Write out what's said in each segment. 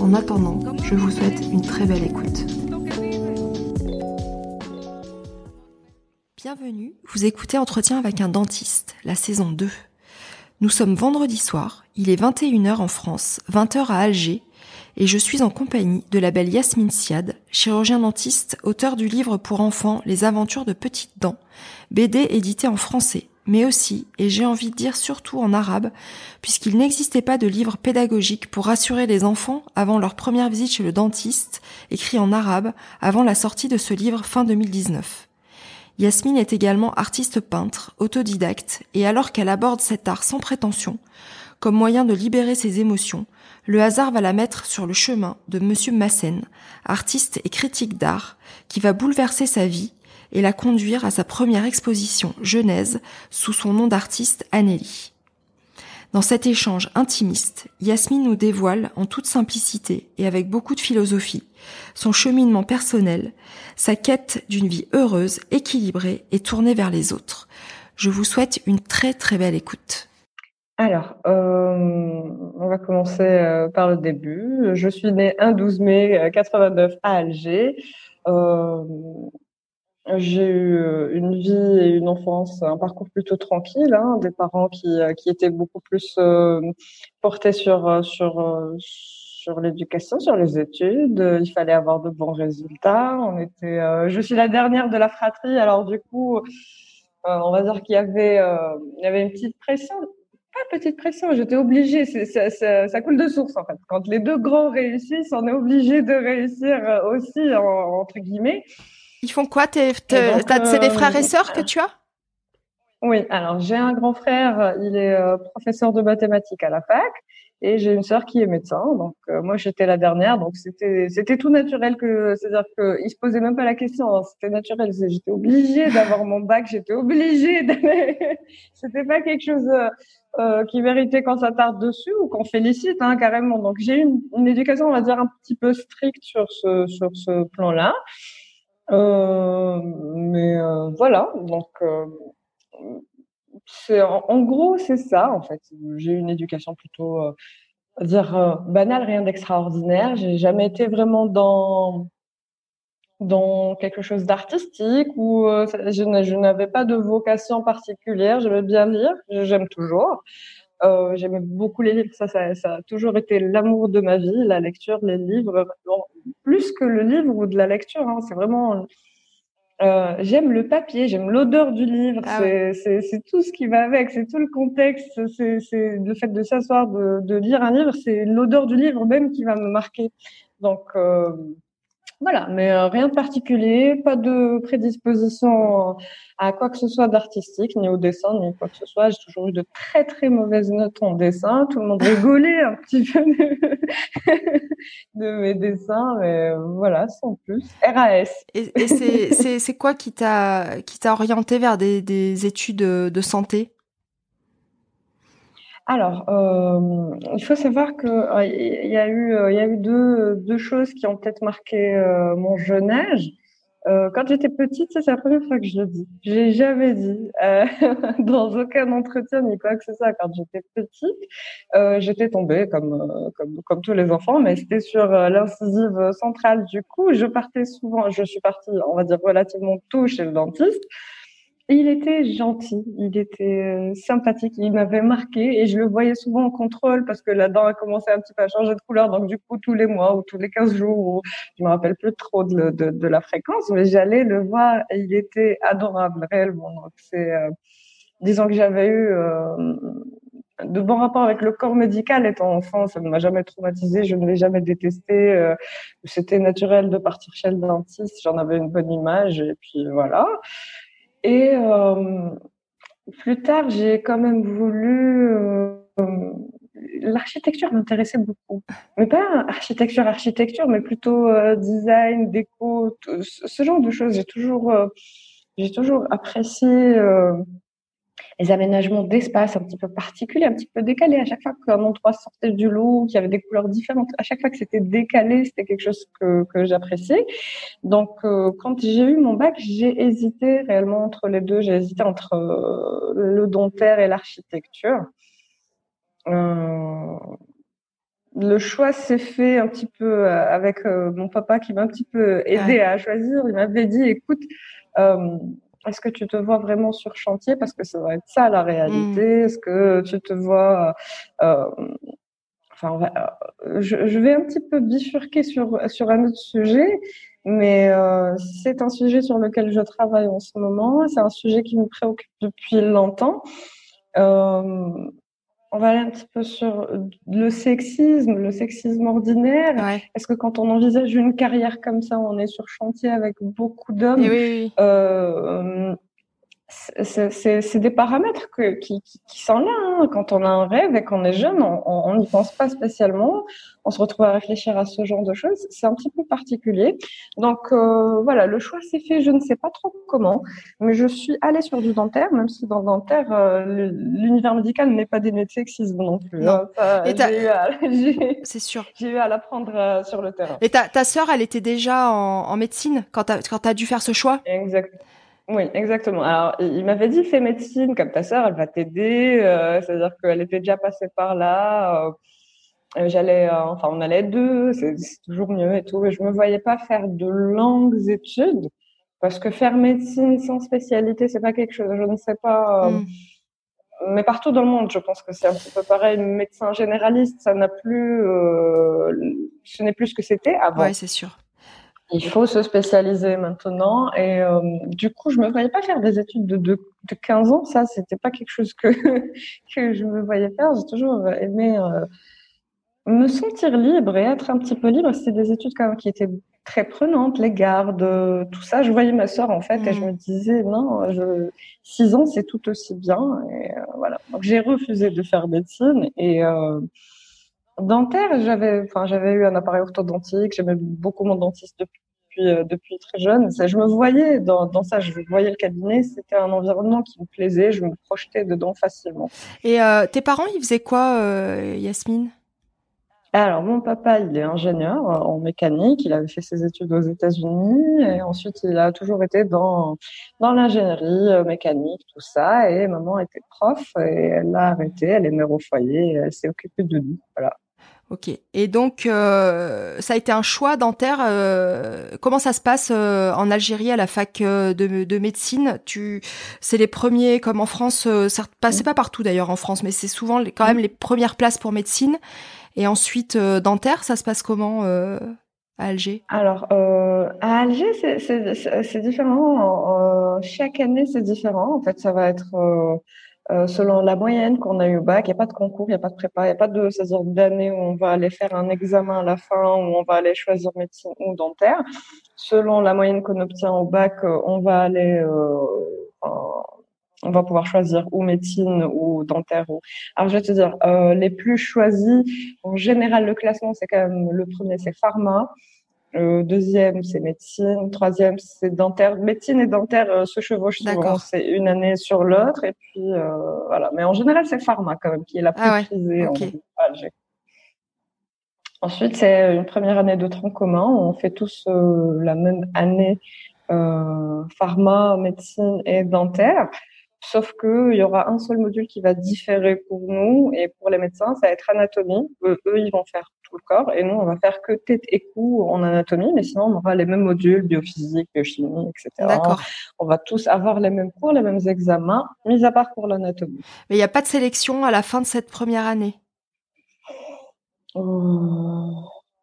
En attendant, je vous souhaite une très belle écoute. Bienvenue, vous écoutez Entretien avec un dentiste, la saison 2. Nous sommes vendredi soir, il est 21h en France, 20h à Alger, et je suis en compagnie de la belle Yasmine Siad, chirurgien dentiste, auteur du livre pour enfants Les aventures de petites dents, BD édité en français, mais aussi, et j'ai envie de dire surtout en arabe, puisqu'il n'existait pas de livre pédagogique pour rassurer les enfants avant leur première visite chez le dentiste, écrit en arabe, avant la sortie de ce livre fin 2019. Yasmine est également artiste peintre, autodidacte, et alors qu'elle aborde cet art sans prétention, comme moyen de libérer ses émotions, le hasard va la mettre sur le chemin de Monsieur Massen, artiste et critique d'art, qui va bouleverser sa vie et la conduire à sa première exposition Genèse sous son nom d'artiste Anneli. Dans cet échange intimiste, Yasmine nous dévoile en toute simplicité et avec beaucoup de philosophie son cheminement personnel, sa quête d'une vie heureuse, équilibrée et tournée vers les autres. Je vous souhaite une très très belle écoute. Alors, euh, on va commencer euh, par le début. Je suis née un 12 mai 89 à Alger. Euh, j'ai eu euh, une vie et une enfance, un parcours plutôt tranquille, hein, des parents qui, euh, qui étaient beaucoup plus euh, portés sur sur sur l'éducation, sur les études. Il fallait avoir de bons résultats. On était, je suis la dernière de la fratrie, alors du coup, on va dire qu'il y avait il y avait une petite pression. Pas petite pression, j'étais obligée. Ça, ça, ça, coule de source en fait. Quand les deux grands réussissent, on est obligé de réussir aussi entre guillemets. Ils font quoi C'est des frères et sœurs que tu as? Oui, alors j'ai un grand frère, il est euh, professeur de mathématiques à la fac, et j'ai une sœur qui est médecin. Donc euh, moi j'étais la dernière, donc c'était c'était tout naturel que c'est-à-dire que il se posait même pas la question, hein, c'était naturel. J'étais obligée d'avoir mon bac, j'étais obligée d'aller. c'était pas quelque chose euh, qui méritait qu'on s'attarde dessus ou qu'on félicite hein, carrément. Donc j'ai eu une, une, éducation, on va dire un petit peu stricte sur ce sur ce plan-là. Euh, mais euh, voilà, donc euh, c'est en, gros c'est ça en fait. J'ai eu une éducation plutôt dire banale, rien d'extraordinaire. J'ai jamais été vraiment dans dans quelque chose d'artistique ou je, n'avais pas de vocation particulière. J'aimais bien lire, j'aime toujours. Euh, J'aimais beaucoup les livres, ça, ça, ça, a toujours été l'amour de ma vie, la lecture, les livres, plus que le livre ou de la lecture. Hein, c'est vraiment, euh, j'aime le papier, j'aime l'odeur du livre, ah c'est tout ce qui va avec, c'est tout le contexte, c'est le fait de s'asseoir, de, de, lire un livre, c'est l'odeur du livre même qui va me marquer. Donc euh, voilà, mais euh, rien de particulier, pas de prédisposition à quoi que ce soit d'artistique, ni au dessin, ni quoi que ce soit. J'ai toujours eu de très très mauvaises notes en dessin. Tout le monde rigolait un petit peu de, mes dessins, mais voilà, sans plus. RAS. Et, c'est quoi qui t'a orienté vers des études de santé? Alors, euh, il faut savoir que euh, il y a eu, euh, il y a eu deux, deux choses qui ont peut-être marqué mon jeune âge. quand j'étais petite, c'est la première fois que je le dis. J'ai jamais dit dans aucun entretien ni quoi que ce soit. Quand j'étais petite, j'étais tombée comme, comme comme tous les enfants, mais c'était sur l'incisive centrale. Du coup, je partais souvent. Je suis partie, on va dire relativement tôt chez le dentiste il était gentil, il était euh, sympathique, il m'avait marqué et je le voyais souvent en contrôle parce que la dent a commencé un petit peu à changer de couleur. Donc du coup, tous les mois ou tous les 15 jours, ou, je me rappelle plus trop de, la fréquence, mais j'allais le voir et il était adorable réellement. Donc c'est, euh, disons que j'avais eu euh, de bons rapports avec le corps médical étant enfant, ça ne m'a jamais traumatisé, je ne l'ai jamais détesté. C'était naturel de partir chez le dentiste, j'en avais une bonne image et puis voilà. Et euh, plus tard, j'ai quand même voulu. Euh, l'architecture m'intéressait beaucoup. Mais pas architecture, architecture, mais plutôt design, déco, ce genre de choses. J'ai toujours, j'ai toujours apprécié les aménagements d'espace un petit peu particuliers, un petit peu décalés. À chaque fois qu'un endroit sortait du lot, qu'il y avait des couleurs différentes, à chaque fois que c'était décalé, c'était quelque chose que, que j'appréciais. Donc, euh, quand j'ai eu mon bac, j'ai hésité réellement entre les deux. J'ai hésité entre euh, le dentaire et l'architecture. Euh, le choix s'est fait un petit peu avec mon papa qui m'a un petit peu aidé à choisir. Il m'avait dit, écoute, est-ce que tu te vois vraiment sur chantier? Parce que ça va être ça la réalité. Mm. Est-ce que tu te vois euh, Enfin, euh, je, vais un petit peu bifurquer sur sur un autre sujet, mais euh, c'est un sujet sur lequel je travaille en ce moment. C'est un sujet qui me préoccupe depuis longtemps. Euh, on va aller un petit peu sur le sexisme, le sexisme ordinaire. Est-ce que quand on envisage une carrière comme ça, on est sur chantier avec beaucoup d'hommes oui, euh, c'est des paramètres que, qui, qui, sont là. Hein. Quand on a un rêve et qu'on est jeune, on n'y pense pas spécialement. On se retrouve à réfléchir à ce genre de choses. C'est un petit peu particulier. Donc euh, voilà, le choix s'est fait. Je ne sais pas trop comment, mais je suis allée sur du dentaire, même si dans le dentaire, euh, l'univers médical n'est pas dénué de sexisme non plus. Hein. c'est sûr. J'ai eu à l'apprendre euh, sur le terrain. Et ta, ta sœur, elle était déjà en, en médecine quand tu as, as dû faire ce choix? Exact. Oui, exactement. Alors, il m'avait dit fais médecine, comme ta sœur, elle va t'aider. Euh, C'est-à-dire qu'elle était déjà passée par là. Euh, j'allais, euh, enfin, on allait deux, c'est toujours mieux et tout. Et je me voyais pas faire de longues études parce que faire médecine sans spécialité, c'est pas quelque chose. Je ne sais pas. Euh, mm. Mais partout dans le monde, je pense que c'est un petit peu pareil. Médecin généraliste, ça n'a plus, ce n'est plus ce que c'était avant. Ouais, c'est sûr. Il faut se spécialiser maintenant. Et euh, du coup, je me voyais pas faire des études de, de, de 15 ans. Ça, c'était pas quelque chose que, que je me voyais faire. J'ai toujours aimé euh, me sentir libre et être un petit peu libre. C'était des études quand même qui étaient très prenantes, les gardes, tout ça. Je voyais ma sœur en fait et je mmh. me disais non, je, 6 ans c'est tout aussi bien. Et euh, voilà. Donc j'ai refusé de faire médecine et euh, Dentaire, j'avais, enfin, j'avais eu un appareil orthodontique. J'aimais beaucoup mon dentiste depuis, euh, depuis très jeune. je me voyais dans, dans, ça, je voyais le cabinet. C'était un environnement qui me plaisait. Je me projetais dedans facilement. Et euh, tes parents, ils faisaient quoi, euh, Yasmine? Alors, mon papa, il est ingénieur en mécanique. Il avait fait ses études aux États-Unis et ensuite, il a toujours été dans, dans l'ingénierie mécanique, tout ça. Et maman était prof et elle l'a arrêté. Elle est mère au foyer. Elle s'est occupée de nous. Voilà. Ok. Et donc, euh, ça a été un choix dentaire. Euh, comment ça se passe euh, en Algérie à la fac de, de médecine? Tu, c'est les premiers, comme en France. ça passait pas partout d'ailleurs en France, mais c'est souvent quand même les premières places pour médecine. Et ensuite, dentaire, ça se passe comment à Alger? Alors, à Alger, c'est différent. chaque année, c'est différent. En fait, ça va être euh, selon la moyenne qu'on a eu au bac, il n'y a pas de concours, il n'y a pas de prépa, il n'y a pas de saison d'année où on va aller faire un examen à la fin, où on va aller choisir médecine ou dentaire. Selon la moyenne qu'on obtient au bac, euh, on va aller, euh, on va pouvoir choisir ou médecine ou dentaire. Ou... Alors je vais te dire, euh, les plus choisis, en général le classement c'est quand même le premier c'est pharma, le deuxième, c'est médecine. Troisième, c'est dentaire. Médecine et dentaire euh, se chevauchent souvent. C'est une année sur l'autre. Et puis, euh, voilà. Mais en général, c'est pharma quand même qui est la plus ah prisée en Alger. Ensuite, c'est une première année de tronc commun. On fait tous euh, la même année pharma, médecine et dentaire. Sauf qu'il y aura un seul module qui va différer pour nous et pour les médecins, ça va être anatomie. eux ils vont faire le corps. Et nous, on va faire que tête et cou en anatomie, mais sinon, on aura les mêmes modules, biophysique, biochimie, etc. D'accord. On va tous avoir les mêmes cours, les mêmes examens, mis à part pour l'anatomie. Mais il n'y a pas de sélection à la fin de cette première année? Euh,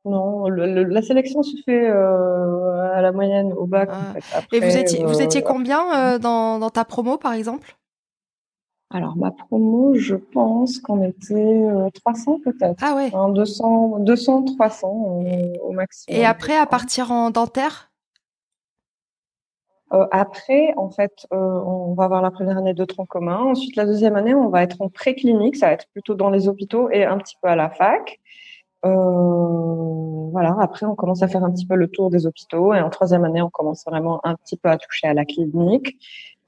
Non, la sélection se fait euh, à la moyenne au bac. Ah. et vous étiez, vous étiez euh, combien dans, dans ta promo, par exemple? Alors, ma promo, je pense qu'on était 300 euh, peut-être. Ah ouais. 200, 200, 300 au, maximum. Et après, à partir en dentaire? Euh, après, en fait, euh, on va avoir la première année de tronc commun. Ensuite, la deuxième année, on va être en préclinique. Ça va être plutôt dans les hôpitaux et un petit peu à la fac. Euh, voilà. Après, on commence à faire un petit peu le tour des hôpitaux. Et en troisième année, on commence vraiment un petit peu à toucher à la clinique.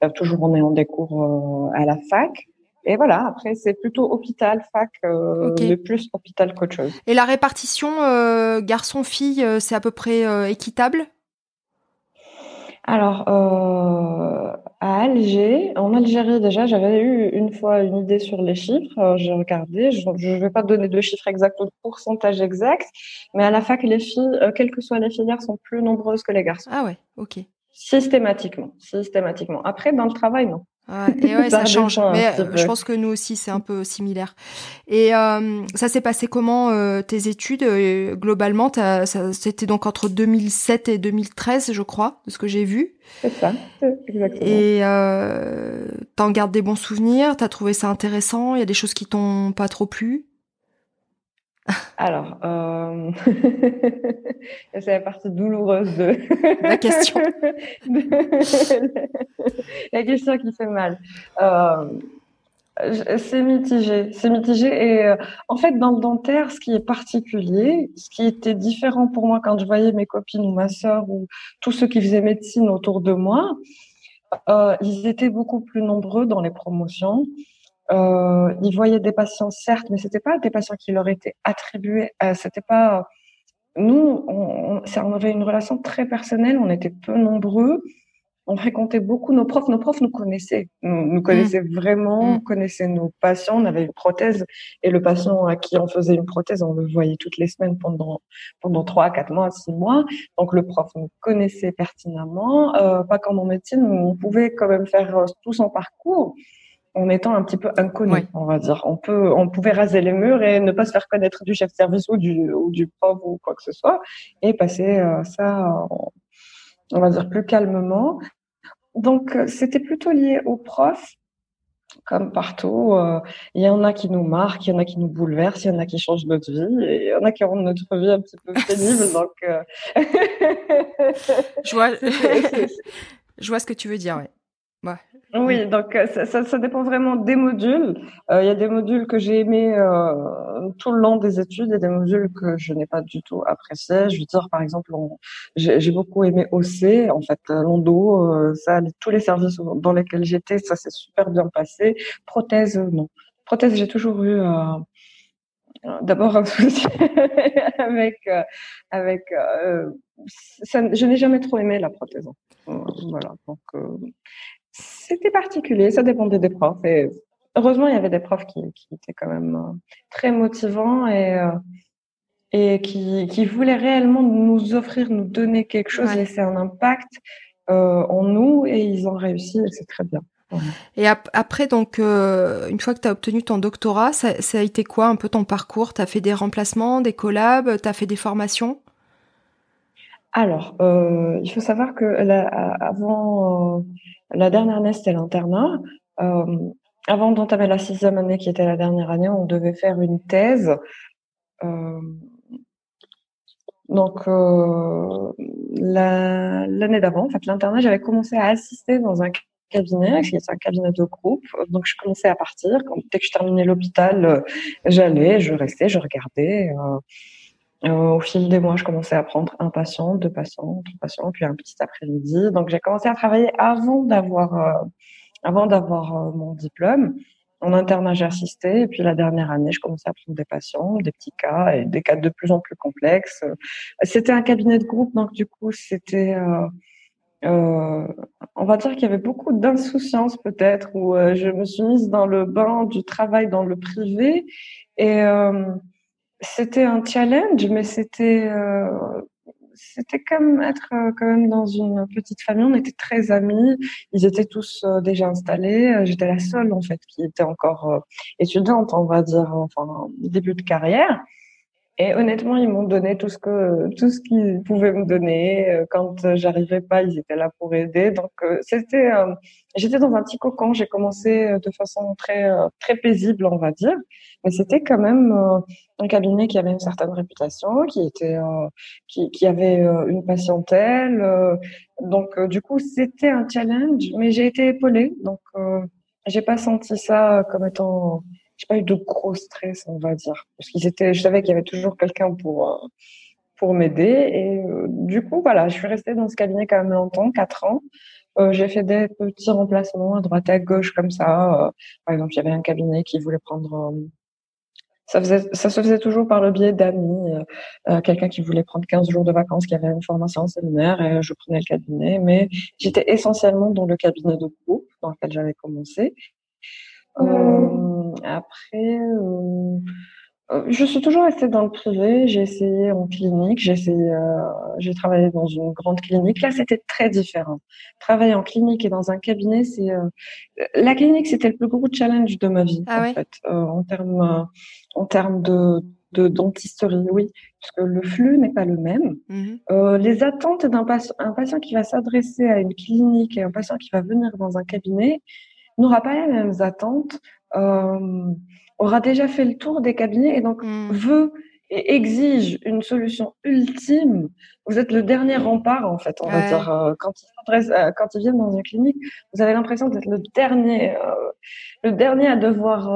Euh, toujours en ayant des cours euh, à la fac. Et voilà, après, c'est plutôt hôpital, fac, euh, mais plus hôpital qu'autre chose. Et la répartition euh, garçon-fille, c'est à peu près équitable? Alors, euh, à Alger, en Algérie déjà, j'avais eu une fois une idée sur les chiffres. Euh, j'ai regardé, je ne vais pas donner de chiffres exacts ou de pourcentage exact, mais à la fac, les filles, euh, quelles que soient les filières, sont plus nombreuses que les garçons. Ah ouais, ok. Systématiquement, systématiquement. Après, dans le travail, non. Et ouais, ça, change. Mais euh, je pense que nous aussi, c'est un peu similaire. Et euh, ça s'est passé comment euh, tes études globalement? C'était donc entre 2007 et 2013, je crois, de ce que j'ai vu. C'est ça, exactement. Et t'en gardes des bons souvenirs? T'as trouvé ça intéressant? Il y a des choses qui t'ont pas trop plu? Alors, euh... c'est la partie douloureuse de la question. la question qui fait mal. Euh... C'est mitigé, c'est mitigé. Et euh, en fait, dans le dentaire, ce qui est particulier, ce qui était différent pour moi quand je voyais mes copines ou ma sœur ou tous ceux qui faisaient médecine autour de moi, ils étaient beaucoup plus nombreux dans les promotions. Euh, ils voyaient des patients, certes, mais c'était pas des patients qui leur étaient attribués. Euh, c'était pas. Nous, on, on, avait une relation très personnelle. On était peu nombreux. On fréquentait beaucoup nos profs. Nos profs nous connaissaient, nous, nous connaissaient mmh. vraiment, mmh. connaissaient nos patients. On avait une prothèse et le patient à qui on faisait une prothèse, on le voyait toutes les semaines pendant pendant trois, quatre mois, six mois. Donc le prof nous connaissait pertinemment. Euh, pas comme en médecine, où on pouvait quand même faire euh, tout son parcours en étant un petit peu inconnu, on va dire. On peut, on pouvait raser les murs et ne pas se faire connaître du chef de service ou du, ou du prof ou quoi que ce soit, et passer euh, ça, on va dire plus calmement. Donc euh, c'était plutôt lié aux profs, comme partout. Euh, il y en a qui nous marquent, il y en a qui nous bouleversent, il y en a qui changent notre vie, et il y en a qui rendent notre vie un petit peu pénible. donc, je vois, je vois ce que tu veux dire, ouais. Oui, donc euh, ça, ça, ça, dépend vraiment des modules. Euh, il y a des modules que j'ai aimés euh, tout le long des études et des modules que je n'ai pas du tout appréciés. Je veux dire, par exemple, j'ai beaucoup aimé OC, en fait, Londo, ça, tous les services dans lesquels j'étais, ça s'est super bien passé. Prothèse, non. Prothèse, j'ai toujours eu d'abord un souci avec avec ça, je n'ai jamais trop aimé la prothèse voilà donc c'était particulier, ça dépendait des profs. Et heureusement, il y avait des profs qui, qui étaient quand même euh, très motivants et, euh, et qui, qui, voulaient réellement nous offrir, nous donner quelque chose, laisser un impact euh, en nous et ils ont réussi et c'est très bien. Et après, donc, euh, une fois que tu as obtenu ton doctorat, ça, ça, a été quoi un peu ton parcours? Tu as fait des remplacements, des collabs, tu as fait des formations? Alors, euh, il faut savoir que là, avant, la dernière année, c'était l'internat. Euh, avant d'entamer la sixième année, qui était la dernière année, on devait faire une thèse. Euh, donc euh, l'année d'avant, en fait, l'internat, j'avais commencé à assister dans un cabinet, qui un cabinet de groupe. Donc je commençais à partir. Quand, dès que je terminais l'hôpital, j'allais, je restais, je regardais. Au fil des mois, je commençais à prendre un patient, deux patients, trois patients, puis un petit après-midi. Donc, j'ai commencé à travailler avant d'avoir euh, avant d'avoir euh, mon diplôme. En internat, j'ai assisté. Et puis, la dernière année, je commençais à prendre des patients, des petits cas et des cas de plus en plus complexes. C'était un cabinet de groupe, donc du coup, c'était on va dire qu'il y avait beaucoup d'insouciance peut-être, où je me suis mise dans le bain du travail dans le privé et c'était un challenge, mais c'était euh, c'était comme être euh, quand même dans une petite famille. On était très amis. Ils étaient tous euh, déjà installés. J'étais la seule en fait qui était encore étudiante, on va dire, enfin début de carrière. Et honnêtement, ils m'ont donné tout ce que tout ce qu'ils pouvaient me donner. Euh, quand j'arrivais pas, ils étaient là pour aider. Donc euh, c'était, euh, j'étais dans un petit cocon. J'ai commencé de façon très très paisible, on va dire, mais c'était quand même un cabinet qui avait une certaine réputation, qui était qui, qui avait une patientèle. donc du coup, c'était un challenge, mais j'ai été épaulée. Donc j'ai pas senti ça comme étant j'ai pas eu de gros stress, on va dire, parce qu'ils étaient, je savais qu'il y avait toujours quelqu'un pour euh, pour m'aider. Et euh, du coup, voilà, je suis restée dans ce cabinet quand même longtemps, quatre ans. Euh, j'ai fait des petits remplacements à droite à gauche comme ça. par exemple, avait un cabinet qui voulait prendre ça, ça se faisait toujours par le biais d'amis, quelqu'un qui voulait prendre 15 jours de vacances, qui avait une formation en séminaire, et je prenais le cabinet. Mais j'étais essentiellement dans le cabinet de groupe dans lequel j'avais commencé. Euh, après, euh, euh, je suis toujours restée dans le privé. J'ai essayé en clinique. J'ai essayé, j'ai travaillé dans une grande clinique. Là, c'était très différent. Travailler en clinique et dans un cabinet, c'est la clinique, c'était le plus gros challenge de ma vie ah en fait, en termes en termes de de dentisterie, oui, parce que le flux n'est pas le même. Mmh les attentes d'un patient, un patient qui va s'adresser à une clinique et un patient qui va venir dans un cabinet, n'aura pas les mêmes attentes, euh, aura déjà fait le tour des cabinets et donc hmm. veut et exige une solution ultime. Vous êtes le dernier rempart, en fait, on va dire. Euh, quand ils euh, quand ils viennent dans une clinique, vous avez l'impression d'être le dernier, euh, le dernier à devoir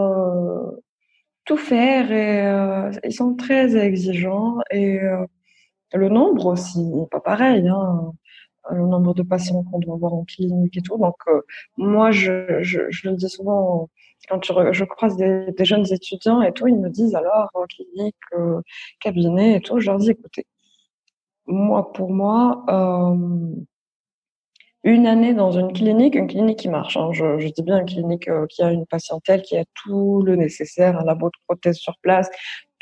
tout faire et ils sont très exigeants et le nombre aussi, pas pareil. Hein le nombre de patients qu'on doit voir en clinique et tout. Donc, euh, moi, je, je, le dis souvent quand je, croise des, jeunes étudiants et tout, ils me disent alors clinique, euh, cabinet et tout. Je leur dis écoutez, moi, pour moi, euh, une année dans une clinique, une clinique qui marche. Hein. Je, dis bien une clinique euh, qui a une patientèle, qui a tout le nécessaire, un labo de prothèses sur place,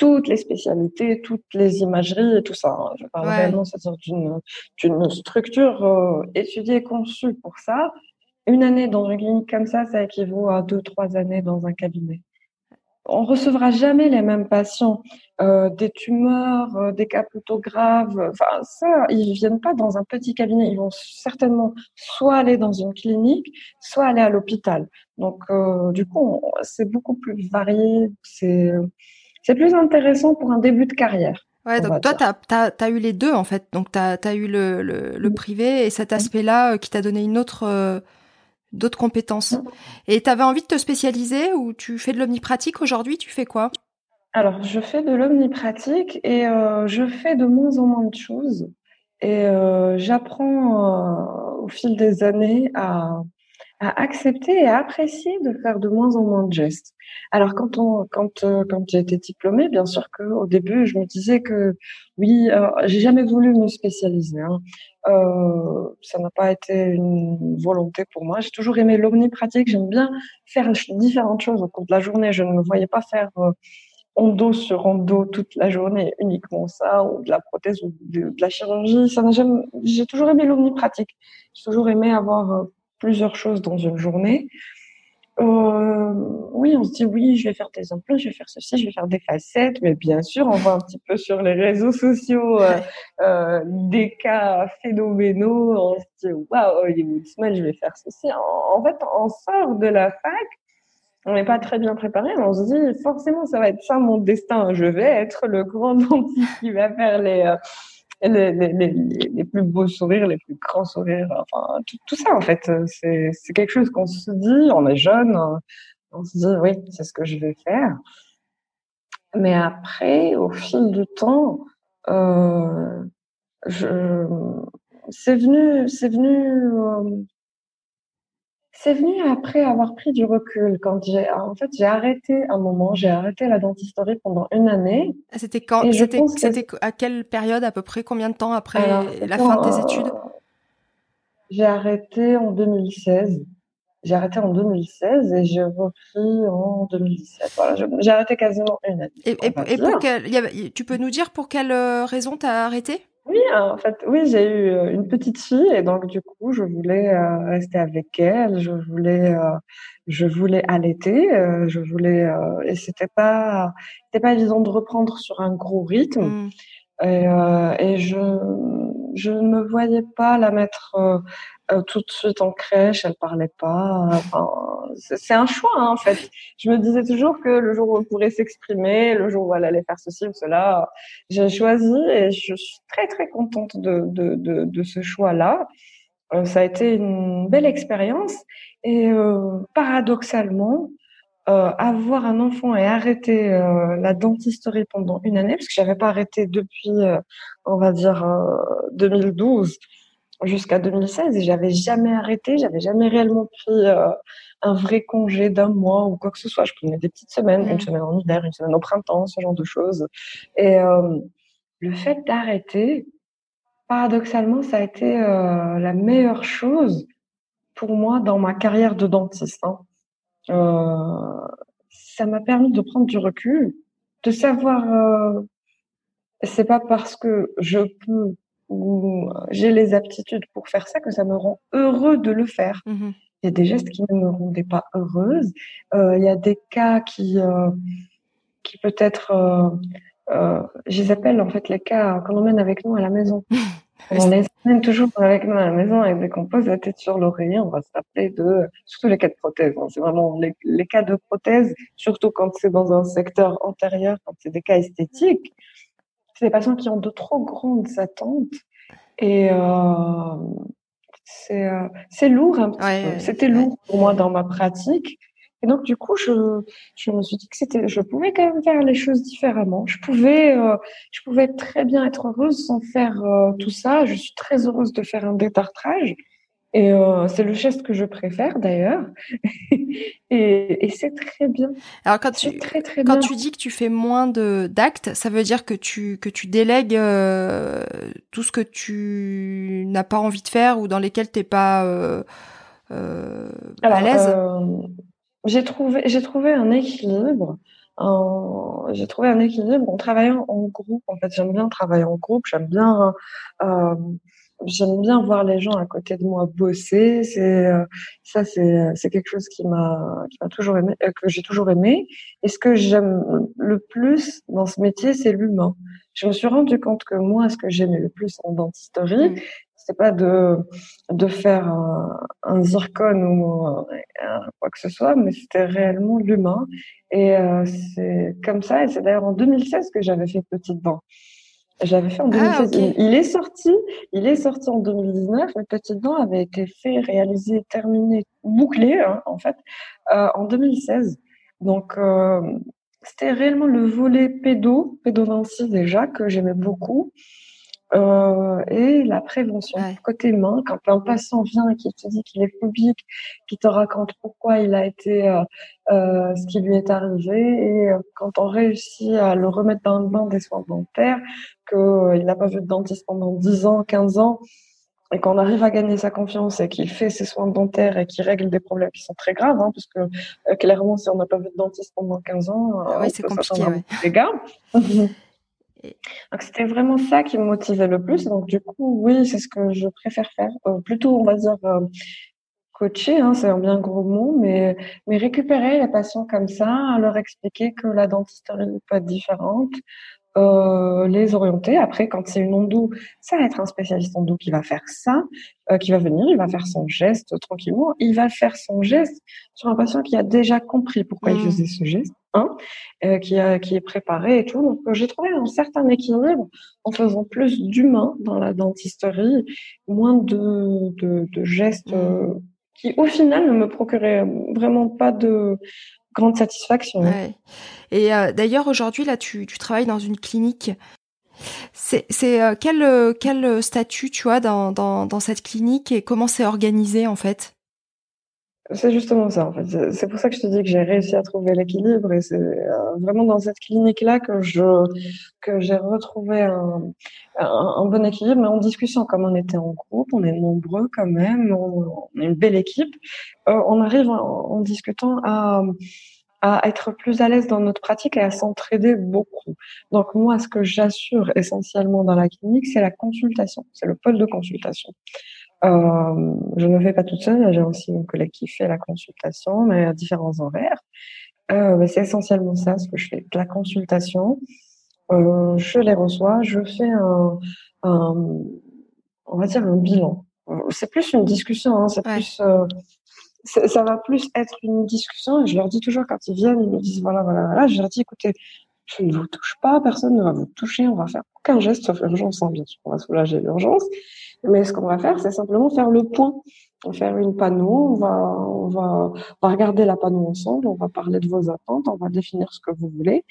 toutes les spécialités, toutes les imageries et tout ça. Hein. Je parle c'est-à-dire d'une, d'une structure euh, étudiée, conçue pour ça. Une année dans une clinique comme ça, ça équivaut à deux, trois années dans un cabinet on recevra jamais les mêmes patients, euh, des tumeurs, euh, des cas plutôt graves. Enfin, ça, ils viennent pas dans un petit cabinet. Ils vont certainement soit aller dans une clinique, soit aller à l'hôpital. Donc, euh, du coup, c'est beaucoup plus varié. C'est c'est plus intéressant pour un début de carrière. Ouais, donc toi, tu as, as, eu les deux, en fait. Donc, tu as, as, eu le, le, le, privé et cet aspect-là qui t'a donné une autre d'autres compétences. Et tu avais envie de te spécialiser ou tu fais de l'omnipratique aujourd'hui Tu fais quoi? Alors, je fais de l'omnipratique et euh, je fais de moins en moins de choses. Et euh, j'apprends euh, au fil des années à, à accepter et à apprécier de faire de moins en moins de gestes. Alors quand on quand euh, quand j'ai été diplômée, bien sûr que au début je me disais que oui, j'ai jamais voulu me spécialiser. Hein. Euh, ça n'a pas été une volonté pour moi. J'ai toujours aimé l'omnipratique. J'aime bien faire différentes choses au cours de la journée. Je ne me voyais pas faire euh, dos sur dos toute la journée, uniquement ça, ou de la prothèse ou de, la chirurgie. Ça n'a jamais. J'ai toujours aimé l'omnipratique. J'ai toujours aimé avoir euh, plusieurs choses dans une journée. Euh, oui, on se dit oui, je vais faire des implants, je vais faire ceci, je vais faire des facettes, mais bien sûr, on voit un petit peu sur les réseaux sociaux euh, euh, des cas phénoménaux, on se dit waouh, Hollywood Smile, je vais faire ceci. En, fait, on sort de la fac, on n'est pas très bien préparé, on se dit forcément ça va être ça mon destin, je vais être le grand dentiste qui va faire les les, les, les, plus beaux sourires, les plus grands sourires, enfin tout, tout ça en fait, c'est c'est quelque chose qu'on se dit, on est jeune, on se dit oui, c'est ce que je vais faire. Mais après, au fil du temps, euh, je c'est venu, c'est venu euh, c'est venu après avoir pris du recul. Quand j'ai, en fait, j'ai arrêté un moment, j'ai arrêté la dentisterie pendant une année. Ah, c'était quand C'était, c'était à quelle période à peu près? Combien de temps après la fin de tes euh, études? J'ai arrêté en 2016. J'ai arrêté en 2016 et j'ai repris en 2017. Voilà, j'ai arrêté quasiment une année. Et, et, pour quelle, tu peux nous dire pour quelle euh, raison tu as arrêté? Oui, en fait, oui, j'ai eu euh, une petite fille et donc du coup, je voulais euh, rester avec elle, je voulais, euh, je voulais allaiter, je voulais et c'était pas, c'était pas évident de reprendre sur un gros rythme. Mmh. Et, et je, je ne me voyais pas la mettre euh, tout de suite en crèche, elle parlait pas. C'est un choix hein, en fait. Je me disais toujours que le jour où elle pourrait s'exprimer, le jour où elle allait faire ceci ou cela, j'ai choisi et je suis très très contente de, de, de, ce choix-là. Euh, ça a été une belle expérience et euh, paradoxalement, euh, avoir un enfant et arrêter la dentisterie pendant une année, parce que j'avais pas arrêté depuis, on va dire, 2012 jusqu'à 2016 et j'avais jamais arrêté, j'avais jamais réellement pris euh, un vrai congé d'un mois ou quoi que ce soit. Je prenais des petites semaines, une semaine en hiver, une semaine au printemps, ce genre de choses. Et euh, le fait d'arrêter, paradoxalement, ça a été euh, la meilleure chose pour moi dans ma carrière de dentiste. Hein. ça m'a permis de prendre du recul, de savoir. c'est pas parce que je peux où j'ai les aptitudes pour faire ça que ça me rend heureux de le faire. Mmh il y a des gestes qui ne me rendaient pas heureuse. Euh, il y a des cas qui, euh, qui peut-être, euh, euh, je les appelle en fait les cas qu'on emmène avec nous à la maison. on les emmène toujours avec nous à la maison et dès qu'on pose la tête sur l'oreiller, on va se rappeler de, surtout les cas de prothèse. Hein. C'est vraiment les, les, cas de prothèse, surtout quand c'est dans un secteur antérieur, quand c'est des cas esthétiques c'est des patients qui ont de trop grandes attentes et euh, c'est euh, c'est lourd un petit peu. C'était lourd pour moi dans ma pratique. Et donc du coup, je, je me suis dit que c'était, je pouvais quand même faire les choses différemment. Je pouvais, euh, je pouvais très bien être heureuse sans faire tout ça. Je suis très heureuse de faire un détartrage. Et euh, c'est le geste que je préfère d'ailleurs. et, et c'est très bien. Alors quand tu très, très quand tu dis que tu fais moins de d'actes, ça veut dire que tu que tu délègues euh, tout ce que tu n'as pas envie de faire ou dans lesquels t'es pas euh, à l'aise? J'ai trouvé j'ai trouvé un équilibre. J'ai trouvé un équilibre en travaillant en groupe. En fait, j'aime bien travailler en groupe. J'aime bien j'aime bien voir les gens à côté de moi bosser. C'est euh, ça, c'est c'est quelque chose qui m'a qui m'a toujours aimé, euh, que j'ai toujours aimé. Et ce que j'aime le plus dans ce métier, c'est l'humain. Je me suis rendu compte que moi, ce que j'aimais le plus en dentisterie, mm. c'est pas de de faire un, un zircon ou quoi que ce soit, mais c'était réellement l'humain. Et euh, c'est comme ça. Et c'est d'ailleurs en 2016 que j'avais fait Petite Dent. J'avais fait en 2016. Ah, il, est sorti, il est sorti en 2019. Le petit dent avait été fait, réalisé, terminé, bouclé hein, en fait euh, en 2016. Donc euh, c'était réellement le volet pédo, pédodontie déjà que j'aimais beaucoup. Euh, et la prévention côté main quand un patient vient et qui te dit qu'il est phobique qui te raconte pourquoi il a été euh, euh, ce qui lui est arrivé et euh, quand on réussit à le remettre dans le bain des soins dentaires que euh, il n'a pas vu de dentiste pendant 10 ans 15 ans et qu'on arrive à gagner sa confiance et qu'il fait ses soins dentaires et qu'il règle des problèmes qui sont très graves, hein, parce que clairement, si on n'a pas vu de dentiste pendant 15 ans, oui, c'est compliqué. Ouais. Des gars. Donc c'était vraiment ça qui me motivait le plus. Donc du coup, oui, c'est ce que je préfère faire. Euh, plutôt, on va dire euh, coacher, hein, c'est un bien gros mot, mais mais récupérer les patients comme ça, leur expliquer que la dentisterie peut être différente, euh, les orienter. Après, quand c'est une ondou, ça va être un spécialiste ondou qui va faire ça, euh, qui va venir, il va faire son geste tranquillement. Il va faire son geste sur un patient qui a déjà compris pourquoi il mmh. faisait ce geste, euh, qui, a, qui est préparé et tout. Donc, euh, j'ai trouvé un certain équilibre en faisant plus d'humain dans la dentisterie, moins de, de, de gestes mmh. qui, au final, ne me procuraient vraiment pas de grande satisfaction. Ouais. Et euh, d'ailleurs, aujourd'hui, là, tu, tu travailles dans une clinique. C'est euh, quel, euh, quel statut tu as dans, dans, dans cette clinique et comment c'est organisé en fait? C'est justement ça, en fait. C'est pour ça que je te dis que j'ai réussi à trouver l'équilibre et c'est vraiment dans cette clinique-là que je que j'ai retrouvé un, un, bon équilibre. Mais en discussion, comme on était en groupe, on est nombreux quand même, on, est une belle équipe. on arrive en, en discutant à à être plus à l'aise dans notre pratique et à s'entraider beaucoup. Donc moi, ce que j'assure essentiellement dans la clinique, c'est la consultation, c'est le pôle de consultation. Euh, je ne fais pas toute seule, j'ai aussi une collègue qui fait la consultation, mais à différents horaires. Euh, mais c'est essentiellement ça, ce que je fais, de la consultation. Euh, je les reçois, je fais un, un, on va dire un bilan. C'est plus une discussion, hein, c'est plus ça va plus être une discussion. Et je leur dis toujours quand ils viennent, ils me disent voilà, voilà, voilà. Je leur dis écoutez, je ne vous touche pas, personne ne va vous toucher, on va faire aucun geste sauf urgence, hein, bien sûr, on va soulager l'urgence. Mais ce qu'on va faire, c'est simplement faire le point. On va faire une panneau, on va, on va, on va regarder la panneau ensemble, on va parler de vos attentes, on va définir ce que vous voulez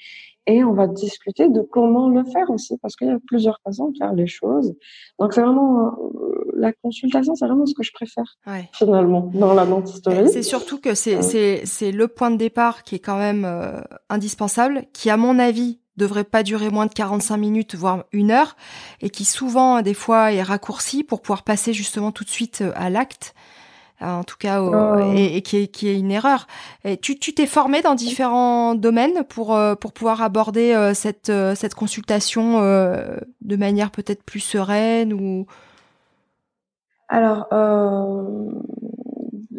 et on va discuter de comment le faire aussi parce qu'il y a plusieurs façons de faire les choses. Donc c'est vraiment euh, la consultation, c'est vraiment ce que je préfère finalement dans la dentisterie. C'est surtout que c'est le point de départ qui est quand même euh, indispensable, qui à mon avis devrait pas durer moins de 45 minutes, voire une heure, et qui souvent, des fois, est raccourci pour pouvoir passer justement tout de suite euh, à l'acte. Euh, en tout cas, oh. et, qui, est, qui est une erreur. Et tu tu t'es formé dans différents domaines pour pour pouvoir aborder cette cette consultation de manière peut-être plus sereine ou. Alors,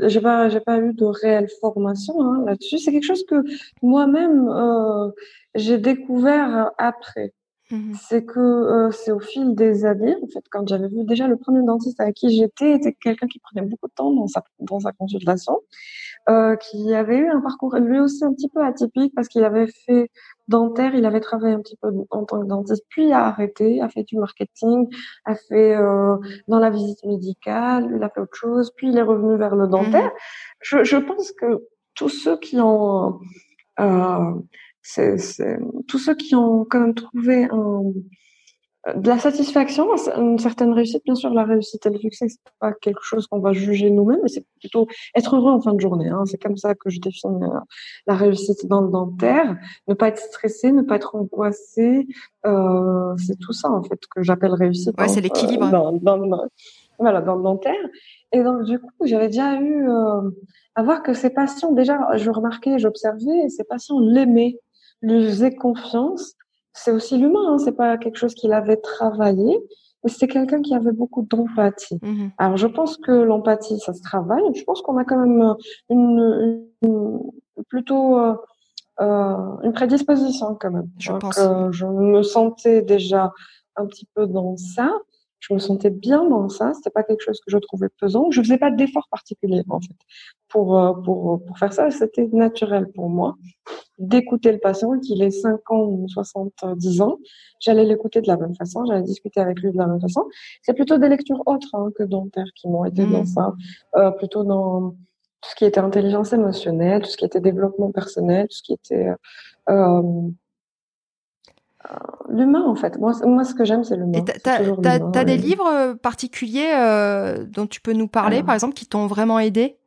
j'ai pas j'ai pas eu de réelle formation hein, là-dessus. C'est quelque chose que moi-même euh, j'ai découvert après. Mmh c'est que euh, c'est au fil des années, en fait, quand j'avais vu déjà le premier dentiste avec qui j'étais, était quelqu'un qui prenait beaucoup de temps dans sa dans sa consultation, euh, qui avait eu un parcours lui aussi un petit peu atypique parce qu'il avait fait dentaire, il avait travaillé un petit peu en tant que dentiste, puis a arrêté, a fait du marketing, a fait euh, dans la visite médicale, il a fait autre chose, puis il est revenu vers le dentaire. Mmh. Je, je, pense que tous ceux qui ont, euh, c'est, tous ceux qui ont quand même trouvé un, de la satisfaction, une certaine réussite. Bien sûr, la réussite et le succès, c'est pas quelque chose qu'on va juger nous-mêmes, mais c'est plutôt être heureux en fin de journée. Hein. C'est comme ça que je définis euh, la réussite dans le dentaire. Ne pas être stressé, ne pas être angoissé, euh, c'est tout ça en fait que j'appelle réussite. Ouais, c'est l'équilibre. dans, dans, voilà, dans le dentaire. Et donc du coup, j'avais déjà eu euh, à voir que ces patients, déjà, je remarquais, j'observais, ces patients l'aimaient, lui faisaient confiance c'est aussi l'humain, hein, c'est pas quelque chose qu'il avait travaillé, mais c'est quelqu'un qui avait beaucoup d'empathie. Mmh Alors je pense que l'empathie, ça se travaille. Je pense qu'on a quand même euh, une, plutôt euh, euh, une prédisposition quand même. Je pense. je me sentais déjà un petit peu dans ça je me sentais bien dans ça. C'était pas quelque chose que je trouvais pesant. Je faisais pas d'effort particulier en fait pour euh, pour pour faire ça. C'était naturel pour moi d'écouter le patient, qu'il ait 5 ans ou 70 ans. J'allais l'écouter de la même façon. J'allais discuter avec lui de la même façon. C'est plutôt des lectures autres hein, que dentaires qui m'ont aidé dans mmh. ça. Euh, plutôt dans tout ce qui était intelligence émotionnelle, tout ce qui était développement personnel, tout ce qui était euh, l'humain en fait. Moi, moi ce que j'aime, c'est l'humain. T'as as, des livres euh, particuliers euh, dont tu peux nous parler, par exemple, qui t'ont vraiment aidé?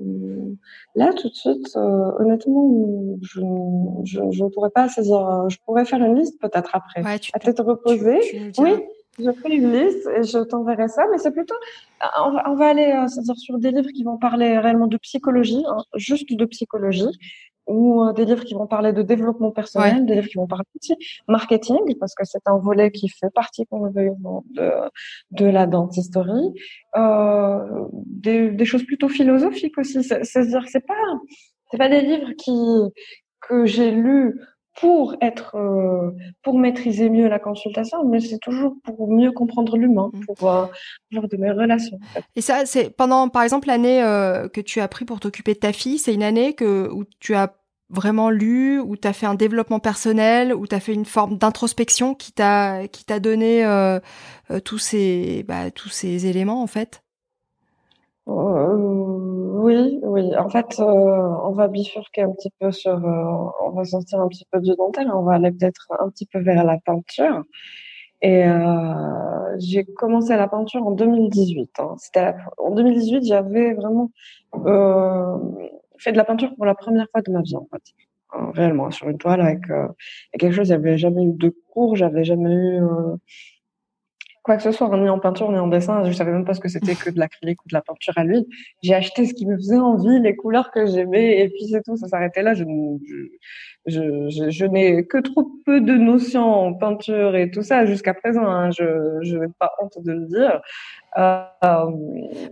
Hum, Là, tout de suite, euh, honnêtement, je ne pourrais pas saisir. Je pourrais faire une liste peut-être après. Ouais, tu à tête reposée. oui, je fais une liste et je t'enverrai ça. Mais c'est plutôt, on va, on va aller, c'est-à-dire sur des livres qui vont parler réellement de psychologie, hein, juste de psychologie, ou euh, des livres qui vont parler de développement personnel, des livres qui vont parler aussi marketing, parce que c'est un volet qui fait partie, de, de la dentisterie. Euh, des, des, choses plutôt philosophiques aussi. C'est-à-dire, c'est pas, c'est pas des livres qui que j'ai lus pour être, euh, pour maîtriser mieux la consultation, mais c'est toujours pour mieux comprendre l'humain, mmh. pour euh, avoir de mes relations. Et ça, c'est pendant, par exemple, l'année euh, que tu as pris pour t'occuper de ta fille, c'est une année que où tu as vraiment lu, où tu as fait un développement personnel, où tu as fait une forme d'introspection qui t'a qui t'a donné euh, euh, tous ces bah, tous ces éléments en fait? Euh, oui, oui. En fait, on va bifurquer un petit peu sur, on va sortir un petit peu du dentaire, on va aller peut-être un petit peu vers la peinture. Et j'ai commencé la peinture en 2018. Hein. C'était en 2018, j'avais vraiment fait de la peinture pour la première fois de ma vie, en fait. Euh, réellement, sur une toile avec euh, quelque chose, j'avais jamais eu de cours, j'avais jamais eu. Quoi que ce soit, ni en peinture ni en dessin. Je savais même pas ce que c'était que de l'acrylique ou de la peinture à l'huile. J'ai acheté ce qui me faisait envie, les couleurs que j'aimais, et puis c'est tout. Ça s'arrêtait là. Je, je, je, je, n'ai que trop peu de notions en peinture et tout ça jusqu'à présent. Hein. Je n'ai pas honte de le dire. Euh,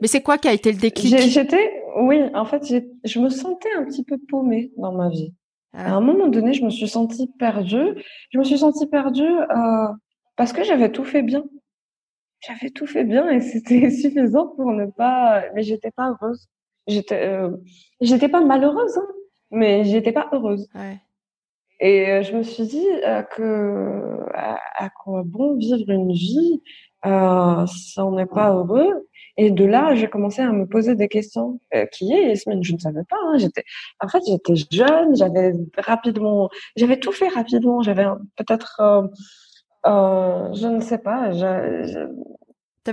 Mais c'est quoi qui a été le déclic? J'étais, oui, en fait, je me sentais un petit peu paumée dans ma vie. Ah. À un moment donné, je me suis sentie perdue. Je me suis sentie perdue euh, parce que j'avais tout fait bien. J'avais tout fait bien et c'était suffisant pour ne pas. Mais j'étais pas heureuse. J'étais, euh, j'étais pas malheureuse, hein, mais j'étais pas heureuse. Ouais. Et euh, je me suis dit euh, que à, quoi bon vivre une vie euh, si on n'est pas heureux? Et de là, j'ai commencé à me poser des questions. Euh, qui est Yasmine? Je ne savais pas. Hein. J'étais, en fait, j'étais jeune. J'avais rapidement, j'avais tout fait rapidement. J'avais peut-être, euh, je ne sais pas. Je,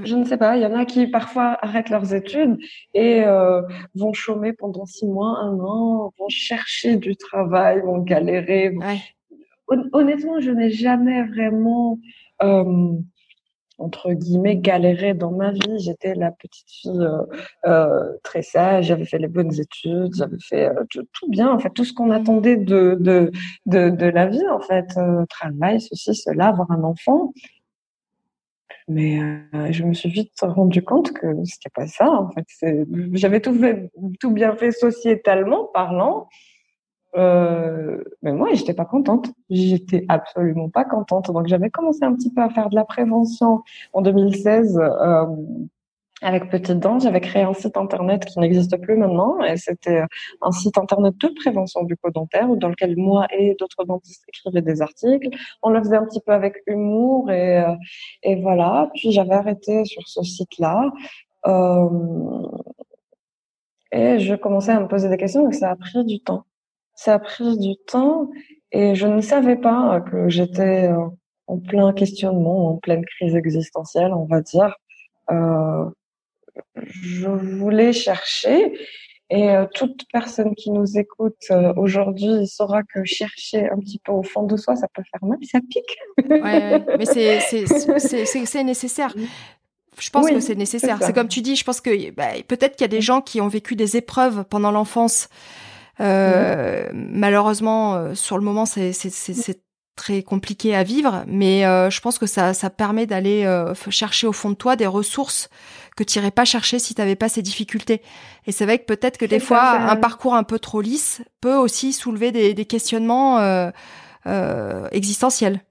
je ne sais pas, il y en a qui parfois arrêtent leurs études et euh, vont chômer pendant six mois, un an, vont chercher du travail, vont galérer. Honnêtement, je n'ai jamais vraiment, euh, entre guillemets, galéré dans ma vie. J'étais la petite fille euh, euh très sage, j'avais fait les bonnes études, j'avais fait euh, tout, bien, en fait, tout ce qu'on attendait de, de, de, de, la vie, en fait, travail, ceci, cela, avoir un enfant. Mais je me suis vite rendu compte que c'était pas ça. En fait, j'avais tout fait, tout bien fait sociétalement parlant, euh, mais moi, j'étais pas contente. J'étais absolument pas contente. Donc, j'avais commencé un petit peu à faire de la prévention en 2016. Euh, avec Petite Dent, j'avais créé un site internet qui n'existe plus maintenant, et c'était un site internet de prévention du dentaire dans lequel moi et d'autres dentistes écrivaient des articles. On le faisait un petit peu avec humour et, euh, et voilà. Puis j'avais arrêté sur ce site-là. Euh, et je commençais à me poser des questions, mais ça a pris du temps. Ça a pris du temps et je ne savais pas que j'étais euh, en plein questionnement, en pleine crise existentielle, on va dire. Euh, je voulais chercher. Et euh, toute personne qui nous écoute aujourd'hui saura que chercher un petit peu au fond de soi, ça peut faire mal, ça pique. ouais, mais c'est nécessaire. Je pense que c'est nécessaire. C'est comme tu dis, je pense que bah, peut-être qu'il y a des gens qui ont vécu des épreuves pendant l'enfance. Euh, Malheureusement, euh, sur le moment, c'est très compliqué à vivre, mais je pense que ça, ça permet d'aller chercher au fond de toi des ressources que tu irais pas chercher si tu n'avais pas ces difficultés. Et c'est vrai que peut-être que des fois, un parcours un peu trop lisse peut aussi soulever des, des questionnements euh, euh, existentiels.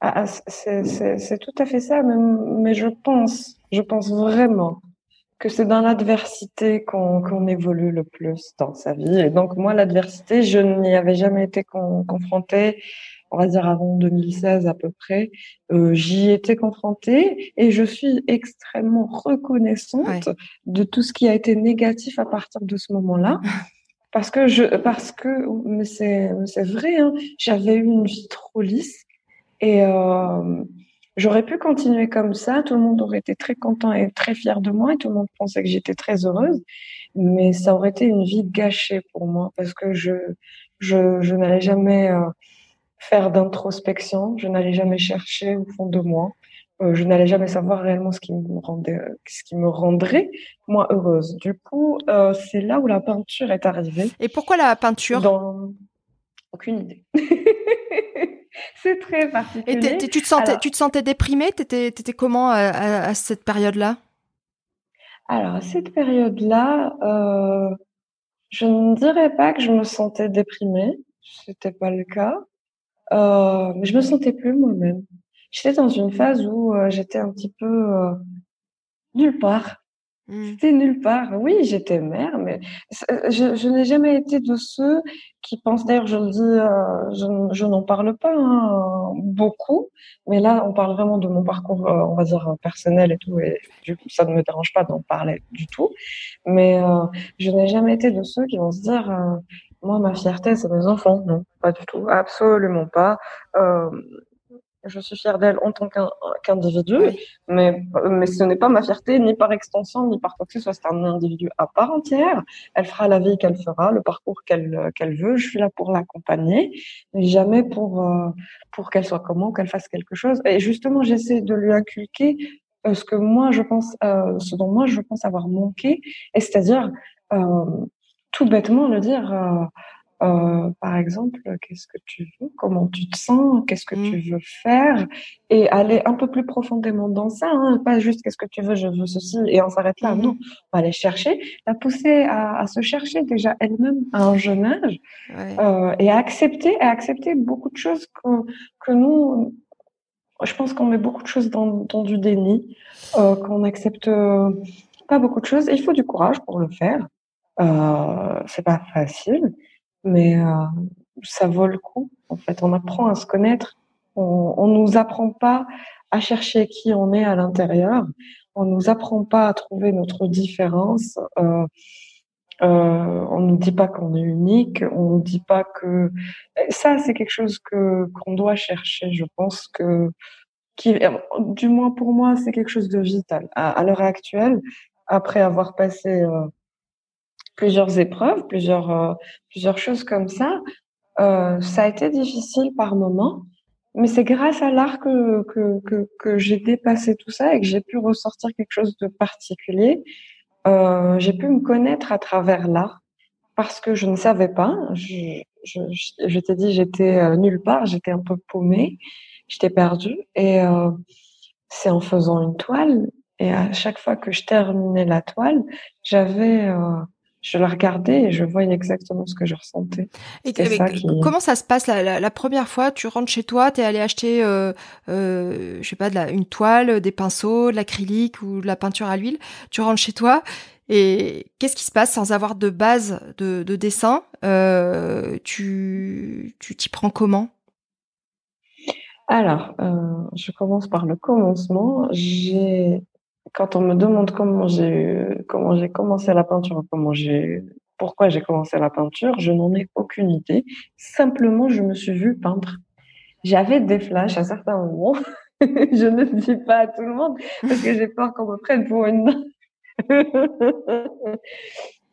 Ah, ah c'est tout à fait ça, mais, je pense, je pense vraiment que c'est dans l'adversité qu'on évolue le plus dans sa vie. Et donc moi, l'adversité, je n'y avais jamais été confrontée on va dire avant 2016 à peu près, euh, j'y étais confrontée et je suis extrêmement reconnaissante de tout ce qui a été négatif à partir de ce moment-là. Parce que je, parce que, mais c'est, c'est vrai, hein, j'avais eu une vie trop lisse et euh, j'aurais pu continuer comme ça. Tout le monde aurait été très content et très fier de moi et tout le monde pensait que j'étais très heureuse. Mais ça aurait été une vie gâchée pour moi parce que je, je, je n'allais jamais euh, faire d'introspection. Je n'allais jamais chercher au fond de moi. Euh, je n'allais jamais savoir réellement ce qui me rendait, ce qui me rendrait moi heureuse. Du coup, euh, c'est là où la peinture est arrivée. Et pourquoi la peinture? Dans... Aucune idée. c'est très particulier. Et tu te sentais, tu te sentais déprimée? T'étais, étais comment à, à, cette période-là? Alors à cette période-là, euh, je ne dirais pas que je me sentais déprimée. C'était pas le cas. Euh, mais je me sentais plus moi-même. J'étais dans une phase où euh, j'étais un petit peu nulle part. Mmh. C'était nulle part. Oui, j'étais mère, mais je, je n'ai jamais été de ceux qui pensent. D'ailleurs, je le dis, je, je n'en parle pas hein, beaucoup, mais là, on parle vraiment de mon parcours, on va dire personnel et tout, et du coup, ça ne me dérange pas d'en parler du tout. Mais je n'ai jamais été de ceux qui vont se dire moi, ma fierté, c'est mes enfants. Non, pas du tout. Absolument pas. Je suis fière d'elle en tant qu'individu, mais, mais ce n'est pas ma fierté, ni par extension, ni par quoi que ce soit. C'est un individu à part entière. Elle fera la vie qu'elle fera, le parcours qu'elle qu'elle veut. Je suis là pour l'accompagner, mais jamais pour euh, pour qu'elle soit comment, qu'elle fasse quelque chose. Et justement, j'essaie de lui inculquer euh, ce que moi je pense, euh, ce dont moi je pense avoir manqué, et c'est-à-dire euh, tout bêtement le dire. Euh, par exemple, qu'est-ce que tu veux, comment tu te sens, qu'est-ce que tu mmh. veux faire, et aller un peu plus profondément dans ça, hein, pas juste qu'est-ce que tu veux, je veux ceci, et on s'arrête là. Mmh. Non, on va aller chercher, la pousser à, à se chercher déjà elle-même à un jeune âge, euh, et à accepter, à accepter beaucoup de choses que, que nous, je pense qu'on met beaucoup de choses dans, dans du déni, euh, qu'on accepte pas beaucoup de choses. Et il faut du courage pour le faire. Euh, c'est pas facile mais euh, ça vaut le coup. En fait, on apprend à se connaître. On, on nous apprend pas à chercher qui on est à l'intérieur. On nous apprend pas à trouver notre différence. Euh, euh, on nous dit pas qu'on est unique. On nous dit pas que ça c'est quelque chose que qu'on doit chercher. Je pense que qui, du moins pour moi, c'est quelque chose de vital à, à l'heure actuelle. Après avoir passé euh, plusieurs épreuves, plusieurs, euh, plusieurs choses comme ça. Euh, ça a été difficile par moments, mais c'est grâce à l'art que, que, que, que j'ai dépassé tout ça et que j'ai pu ressortir quelque chose de particulier. Euh, j'ai pu me connaître à travers l'art parce que je ne savais pas. Je, je, je t'ai dit, j'étais euh, nulle part, j'étais un peu paumée, j'étais perdue. Et euh, c'est en faisant une toile, et à chaque fois que je terminais la toile, j'avais euh, je la regardais et je voyais exactement ce que je ressentais. Et comment ça se passe la, la, première fois Tu rentres chez toi, tu es allé acheter, euh, euh, je sais pas, de la, une toile, des pinceaux, de l'acrylique ou de la peinture à l'huile. Tu rentres chez toi et qu'est-ce qui se passe sans avoir de base de, de dessin euh, Tu tu t'y prends comment? Alors, euh, je commence par le commencement. J'ai quand on me demande comment j'ai commencé la peinture, pourquoi j'ai commencé la peinture, je n'en ai aucune idée. Simplement, je me suis vue peindre. J'avais des flashs à certains moments. je ne le dis pas à tout le monde parce que j'ai peur qu'on me prenne pour une.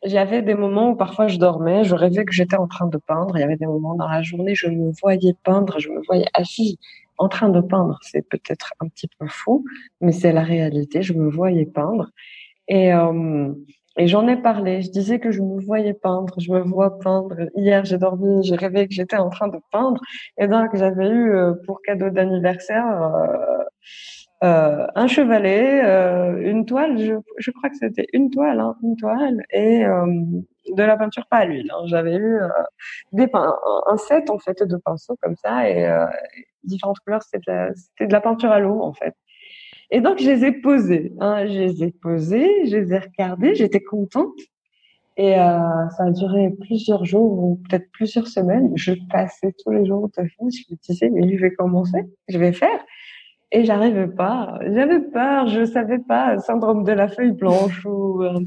J'avais des moments où parfois je dormais, je rêvais que j'étais en train de peindre. Il y avait des moments dans la journée, je me voyais peindre, je me voyais assise en train de peindre. C'est peut-être un petit peu fou, mais c'est la réalité. Je me voyais peindre. Et, euh, et j'en ai parlé. Je disais que je me voyais peindre. Je me vois peindre. Hier, j'ai dormi, j'ai rêvé que j'étais en train de peindre. Et donc, j'avais eu euh, pour cadeau d'anniversaire euh, euh, un chevalet, euh, une toile, je, je crois que c'était une toile, hein, une toile, et euh, de la peinture pas à l'huile. Hein. J'avais eu des un set en fait de pinceaux comme ça et différentes couleurs. C'était de, la peinture à l'eau en fait. Et donc je les ai posés, hein, je les ai posés, je les ai regardés, j'étais contente. Et ça a duré plusieurs jours ou peut-être plusieurs semaines. Je passais tous les jours de fin, je me disais mais je vais commencer, je vais faire et j'arrivais pas. J'avais peur, je savais pas, syndrome de la feuille blanche ou euh,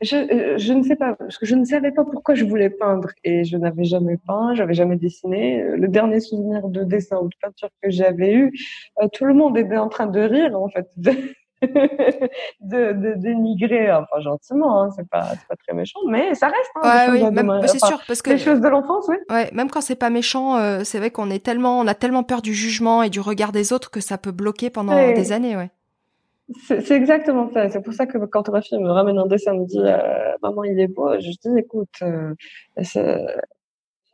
je, euh, je ne sais pas parce que je ne savais pas pourquoi je voulais peindre et je n'avais jamais peint, j'avais jamais dessiné. Le dernier souvenir de dessin ou de peinture que j'avais eu, euh, tout le monde était en train de rire en fait. de, de dénigrer, enfin gentiment, hein, c'est pas, pas très méchant, mais ça reste. Hein, ouais, oui, même, c'est sûr parce que les choses de l'enfance, oui. Ouais, même quand c'est pas méchant, euh, c'est vrai qu'on est tellement, on a tellement peur du jugement et du regard des autres que ça peut bloquer pendant des années, ouais. C'est exactement ça. C'est pour ça que quand ma fille me ramène un dessin, me dit euh, maman il est beau, je dis écoute, euh,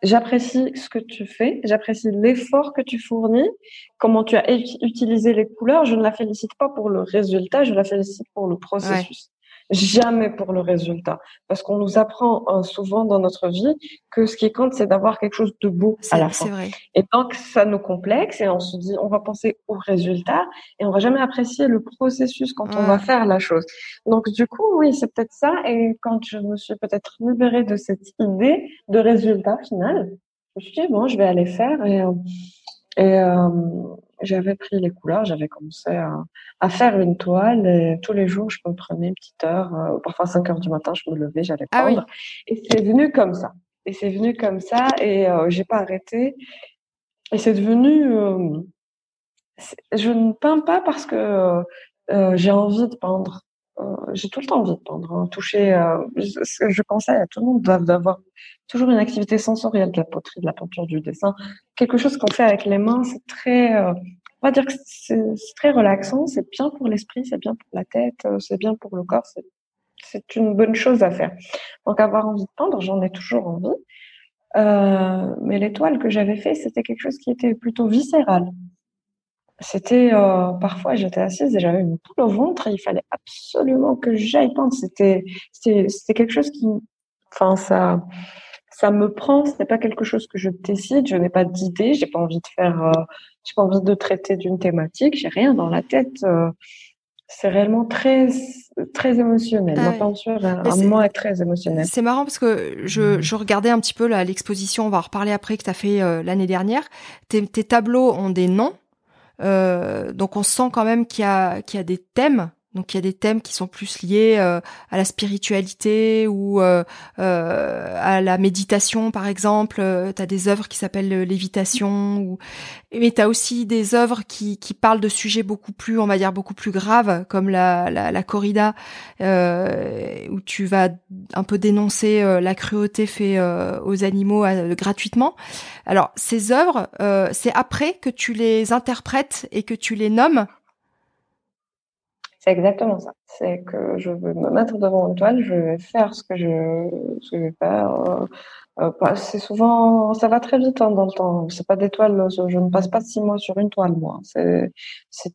J'apprécie ce que tu fais, j'apprécie l'effort que tu fournis, comment tu as utilisé les couleurs. Je ne la félicite pas pour le résultat, je la félicite pour le processus jamais pour le résultat. Parce qu'on nous apprend euh, souvent dans notre vie que ce qui compte, c'est d'avoir quelque chose de beau à la fin. Vrai. Et donc, ça nous complexe et on se dit, on va penser au résultat et on va jamais apprécier le processus quand on va faire la chose. Donc, du coup, oui, c'est peut-être ça. Et quand je me suis peut-être libérée de cette idée de résultat final, je me suis dit, bon, je vais aller faire et, euh, et euh, j'avais pris les couleurs, j'avais commencé à, à, faire une toile et tous les jours, je me prenais une petite heure, euh, parfois 5 heures du matin, je me levais, j'allais ah peindre. Et c'est venu comme ça. Et c'est venu comme ça et euh, j'ai pas arrêté. Et c'est devenu, euh, je ne peins pas parce que euh, j'ai envie de peindre. Euh, j'ai tout le temps envie de peindre. Hein. Toucher, euh, je, je conseille à tout le monde d'avoir toujours une activité sensorielle, de la poterie, de la peinture, du dessin, quelque chose qu'on fait avec les mains. C'est très, euh, on va dire que c'est très relaxant. C'est bien pour l'esprit, c'est bien pour la tête, c'est bien pour le corps. C'est une bonne chose à faire. Donc avoir envie de peindre, j'en ai toujours envie. Euh, mais l'étoile que j'avais fait, c'était quelque chose qui était plutôt viscéral. C'était euh, parfois j'étais assise et j'avais une boule au ventre et il fallait absolument que j'aille peindre. C'était c'était quelque chose qui, enfin ça ça me prend. C'est pas quelque chose que je décide. Je n'ai pas d'idée. J'ai pas envie de faire. Euh, j'ai pas envie de traiter d'une thématique. J'ai rien dans la tête. Euh, c'est réellement très très émotionnel. Ah Ma peinture, un moment est très émotionnel. C'est marrant parce que je, je regardais un petit peu l'exposition, on va en reparler après, que tu as fait euh, l'année dernière. Tes, tes, tableaux ont des noms, donc on sent quand même qu'il y, a, y a des thèmes donc il y a des thèmes qui sont plus liés euh, à la spiritualité ou euh, euh, à la méditation par exemple. tu as des œuvres qui s'appellent lévitation ou mais tu as aussi des œuvres qui, parlent de sujets beaucoup plus on va dire beaucoup plus graves comme la la, la corrida où tu vas un peu dénoncer la cruauté faite aux animaux gratuitement. Alors ces œuvres c'est après que tu les interprètes et que tu les nommes c'est exactement ça. C'est que je veux me mettre devant une toile, je vais faire ce que je, ce que je vais faire. Euh, euh, c'est souvent, ça va très vite hein, dans le temps. C'est pas des toiles. Je, ne passe pas six mois sur une toile, moi. C'est, c'est,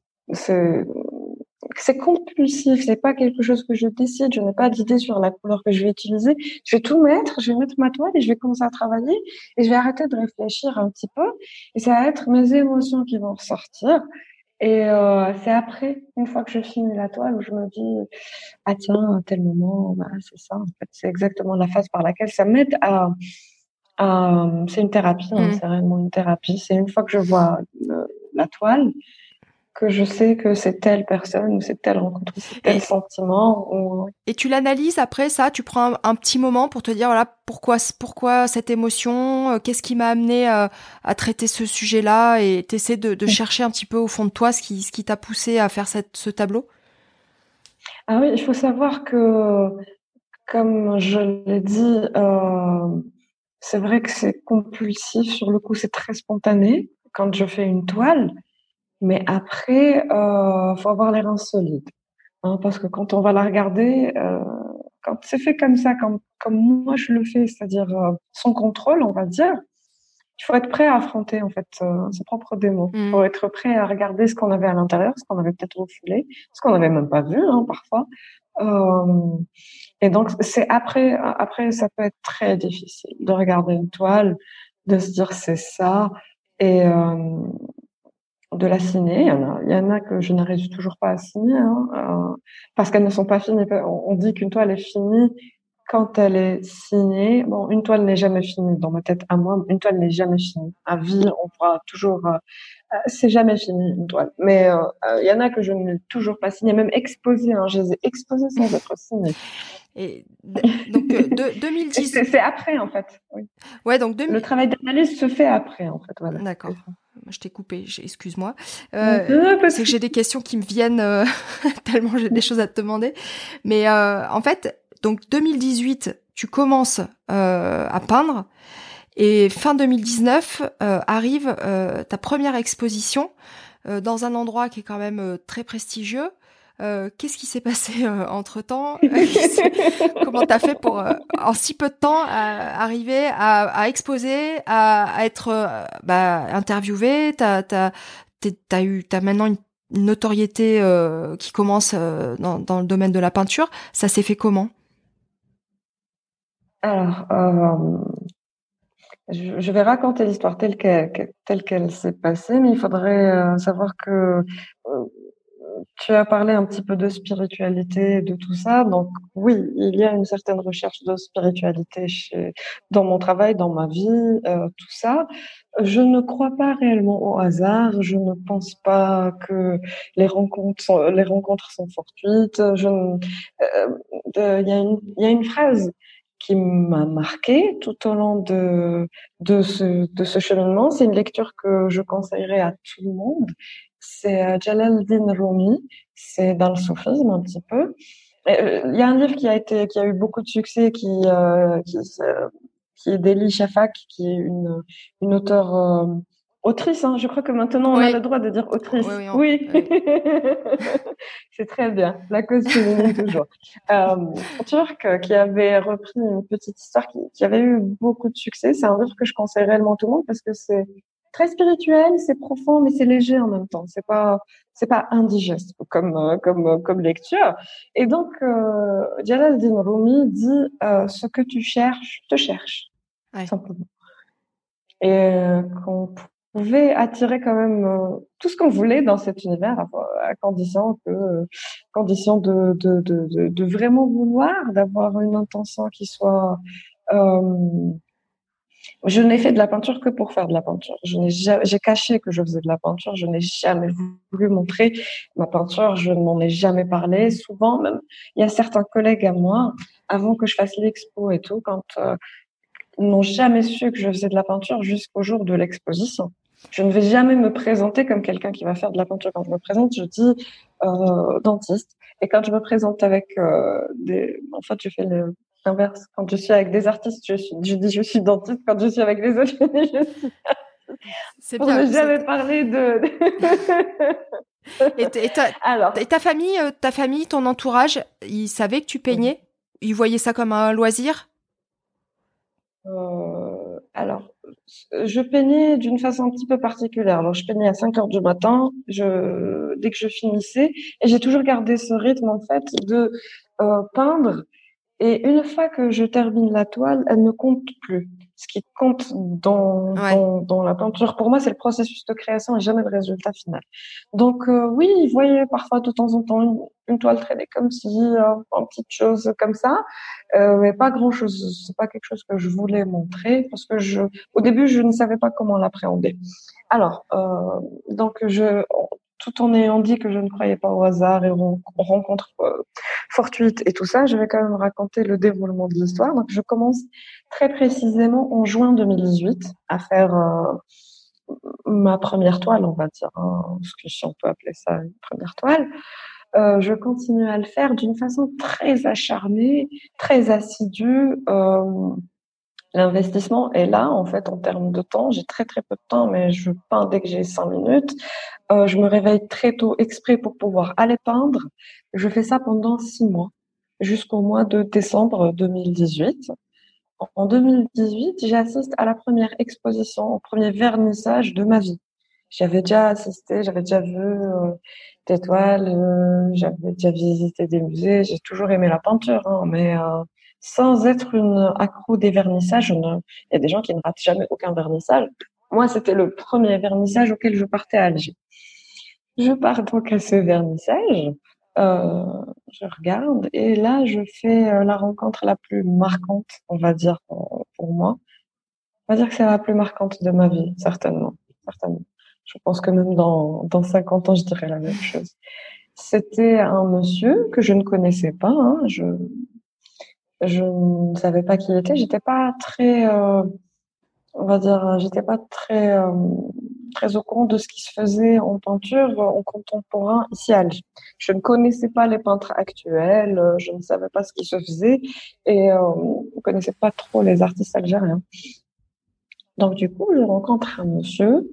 c'est compulsif. C'est pas quelque chose que je décide. Je n'ai pas d'idée sur la couleur que je vais utiliser. Je vais tout mettre. Je vais mettre ma toile et je vais commencer à travailler et je vais arrêter de réfléchir un petit peu. Et ça va être mes émotions qui vont ressortir. Et euh, c'est après, une fois que je finis la toile, où je me dis ah tiens, à tel moment, bah, c'est ça. En fait, c'est exactement la phase par laquelle ça m'aide à. à c'est une thérapie, hein, mmh. c'est réellement une thérapie. C'est une fois que je vois la toile que je sais que c'est telle personne ou c'est telle rencontre ou c'est tel sentiment. Et tu l'analyses après ça, tu prends un, petit moment pour te dire voilà pourquoi pourquoi cette émotion, euh, qu'est-ce qui m'a amené à, à, traiter ce sujet-là et t'essaies de, de chercher un petit peu au fond de toi ce qui ce qui t'a poussé à faire cette, ce tableau? Ah oui, il faut savoir que comme je l'ai dit, euh, c'est vrai que c'est compulsif sur le coup, c'est très spontané quand je fais une toile. Mais après, euh, faut avoir les reins solides. Hein, parce que quand on va la regarder, euh, quand c'est fait comme ça, comme, comme moi je le fais, c'est-à-dire euh, sans contrôle, on va dire, il faut être prêt à affronter en fait euh, ses propres démons. Il mmh. faut être prêt à regarder ce qu'on avait à l'intérieur, ce qu'on avait peut-être refoulé, ce qu'on n'avait même pas vu hein, parfois. Euh, et donc c'est après, après ça peut être très difficile de regarder une toile, de se dire c'est ça. Et, euh, de la signer. Il y en a, il y en a que je n'arrive toujours pas à signer hein, euh, parce qu'elles ne sont pas finies. On dit qu'une toile est finie quand elle est signée. Bon, une toile n'est jamais finie dans ma tête à moi. Une toile n'est jamais finie. À vie, on pourra toujours. Euh, euh c'est jamais fini une toile. Mais euh, il y en a que je n'ai toujours pas signé, même exposées. Hein, je les ai exposées sans être signées. Et donc de, 2010. C'est après en fait. Oui. Ouais, donc le travail d'analyse se fait après en fait. Voilà. D'accord je t'ai coupé, excuse-moi. Euh, c'est que j'ai des questions qui me viennent euh, tellement j'ai des choses à te demander. Mais euh, en fait, donc 2018, tu commences euh, à peindre et fin 2019 euh, arrive ta première exposition dans un endroit qui est quand même très prestigieux. Euh, qu'est-ce qui s'est passé euh, entre temps Comment t'as fait pour euh, en si peu de temps arriver à, exposer, à, être bah, interviewé? T'as as, maintenant une, notoriété qui commence dans, le domaine de la peinture. Ça s'est fait comment? Alors, je, vais raconter l'histoire telle qu'elle s'est passée, mais il faudrait savoir que tu as parlé un petit peu de spiritualité, de tout ça. Donc oui, il y a une certaine recherche de spiritualité dans mon travail, dans ma vie, euh, tout ça. Je ne crois pas réellement au hasard. Je ne pense pas que les rencontres sont, les rencontres sont fortuites. Je, euh, il y a une, phrase qui m'a marqué tout au long de ce, de ce cheminement. C'est une lecture que je conseillerais à tout le monde c'est Jalaluddin Rumi. C'est dans le soufisme un petit peu. Il y a un livre qui a été, qui a eu beaucoup de succès, qui, qui, qui est d'Eli Shafak, qui est une, une auteure Autrice, hein. je crois que maintenant on a le droit de dire autrice. Oui, c'est très bien. La cause féminine toujours. Euh, turc qui avait repris une petite histoire qui, qui avait eu beaucoup de succès. C'est un livre que je conseille réellement à tout le monde parce que c'est très spirituel, c'est profond, mais c'est léger en même temps. C'est pas, c'est pas indigeste comme euh, comme comme lecture. Et donc, euh, Jalaluddin Rumi dit euh, ce que tu cherches te cherche simplement. Et euh, qu'on pouvait attirer quand même euh, tout ce qu'on voulait dans cet univers, à, condition que, condition de, de, de, de, vraiment vouloir, d'avoir une intention qui soit. Euh, je n'ai fait de la peinture que pour faire de la peinture. J'ai caché que je faisais de la peinture. Je n'ai jamais voulu montrer ma peinture. Je n'en ai jamais parlé. Souvent, même, il y a certains collègues à moi, avant que je fasse l'expo et tout, quand euh, n'ont jamais su que je faisais de la peinture jusqu'au jour de l'exposition. Je ne vais jamais me présenter comme quelqu'un qui va faire de la peinture. Quand je me présente, je dis euh, dentiste. Et quand je me présente avec euh, des... En fait, je fais l'inverse. Quand je suis avec des artistes, je, suis... je dis je suis dentiste. Quand je suis avec les autres, je dis je suis C'est bien. Je jamais parlé de... et, ta... Alors. et ta famille, euh, ta famille, ton entourage, ils savaient que tu peignais? Ils voyaient ça comme un loisir? Euh, alors, je peignais d'une façon un petit peu particulière. Alors, je peignais à 5 heures du matin, je, dès que je finissais, et j'ai toujours gardé ce rythme en fait de euh, peindre. Et une fois que je termine la toile, elle ne compte plus ce qui compte dans, dans, dans, la peinture, pour moi, c'est le processus de création et jamais le résultat final. Donc euh, oui, il voyait parfois de temps en temps une, toile traîner comme si, euh, une petite chose comme ça, euh, mais pas grand-chose. C'est pas quelque chose que je voulais montrer parce que je, au début, je ne savais pas comment l'appréhender. Alors, euh, donc je, tout en ayant dit que je ne croyais pas au hasard et aux rencontres euh, fortuites et tout ça, je vais quand même raconter le déroulement de l'histoire. Donc, je commence très précisément en juin 2018 à faire euh, ma première toile, on va dire, hein, si on peut appeler ça une première toile. Euh, je continue à le faire d'une façon très acharnée, très assidue. L'investissement est là, en fait, en termes de temps. J'ai très, très peu de temps, mais je peins dès que j'ai cinq minutes. Euh, je me réveille très tôt exprès pour pouvoir aller peindre. Je fais ça pendant six mois, jusqu'au mois de décembre 2018. En 2018, j'assiste à la première exposition, au premier vernissage de ma vie. J'avais déjà assisté, j'avais déjà vu euh, des toiles, euh, j'avais déjà visité des musées. J'ai toujours aimé la peinture, hein, mais euh, sans être une accro des vernissages. Il y a des gens qui ne ratent jamais aucun vernissage. Moi, c'était le premier vernissage auquel je partais à Alger. Je pars donc à ce vernissage. Euh, je regarde et là, je fais euh, la rencontre la plus marquante, on va dire, pour moi. On va dire que c'est la plus marquante de ma vie, certainement. certainement. Je pense que même dans, dans 50 ans, je dirais la même chose. C'était un monsieur que je ne connaissais pas. Hein. Je, je ne savais pas qui il était. J'étais pas très, euh, on va dire, j'étais pas très, euh, très au courant de ce qui se faisait en peinture en contemporain ici à Alger. Je ne connaissais pas les peintres actuels, je ne savais pas ce qui se faisait et euh, ne connaissais pas trop les artistes algériens. Donc du coup, je rencontre un monsieur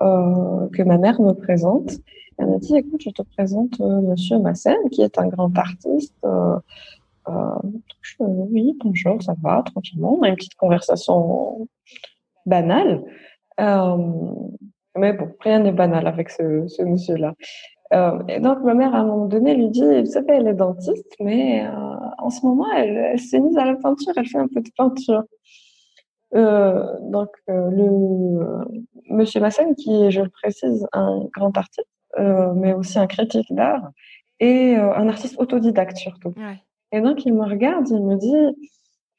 euh, que ma mère me présente. Elle me dit, écoute, je te présente euh, Monsieur Massen, qui est un grand artiste. Euh, oui, bonjour, ça va, tranquillement. On a une petite conversation banale. Euh, mais bon, rien n'est banal avec ce, monsieur-là. Euh, et donc, ma mère, à un moment donné, lui dit, vous savez, elle est dentiste, mais en ce moment, elle, s'est mise à la peinture, elle fait un peu de peinture. Donc, le monsieur Masson, qui est, je le précise, un grand artiste, mais aussi un critique d'art, et un artiste autodidacte surtout. Et donc, il me regarde, il me dit,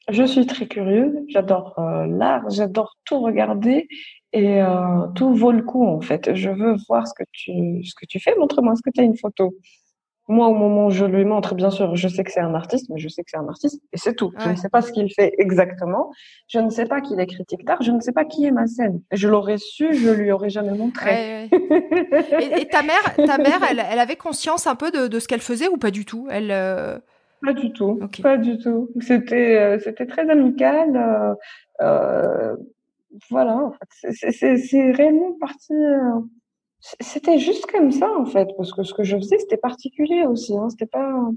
je suis très curieux, j'adore euh, l'art, j'adore tout regarder et euh, tout vaut le coup en fait. Je veux voir ce que tu, ce que tu fais, montre-moi, est-ce que tu as une photo? Moi, au moment où je lui montre, bien sûr, je sais que c'est un artiste, mais je sais que c'est un artiste, et c'est tout. Je ne sais pas ce qu'il fait exactement. Je ne sais pas qu'il est critique d'art. Je ne sais pas qui est ma scène. Je l'aurais su, je lui aurais jamais montré. et, ta mère, ta mère, elle, avait conscience un peu de, ce qu'elle faisait ou pas du tout? Elle euh, Pas du tout. Pas du tout. C'était, euh, c'était très amical. Euh, voilà. En fait. C'est réellement parti c'était juste comme ça en fait, parce que ce que je faisais c'était particulier aussi. Hein. C'était pas,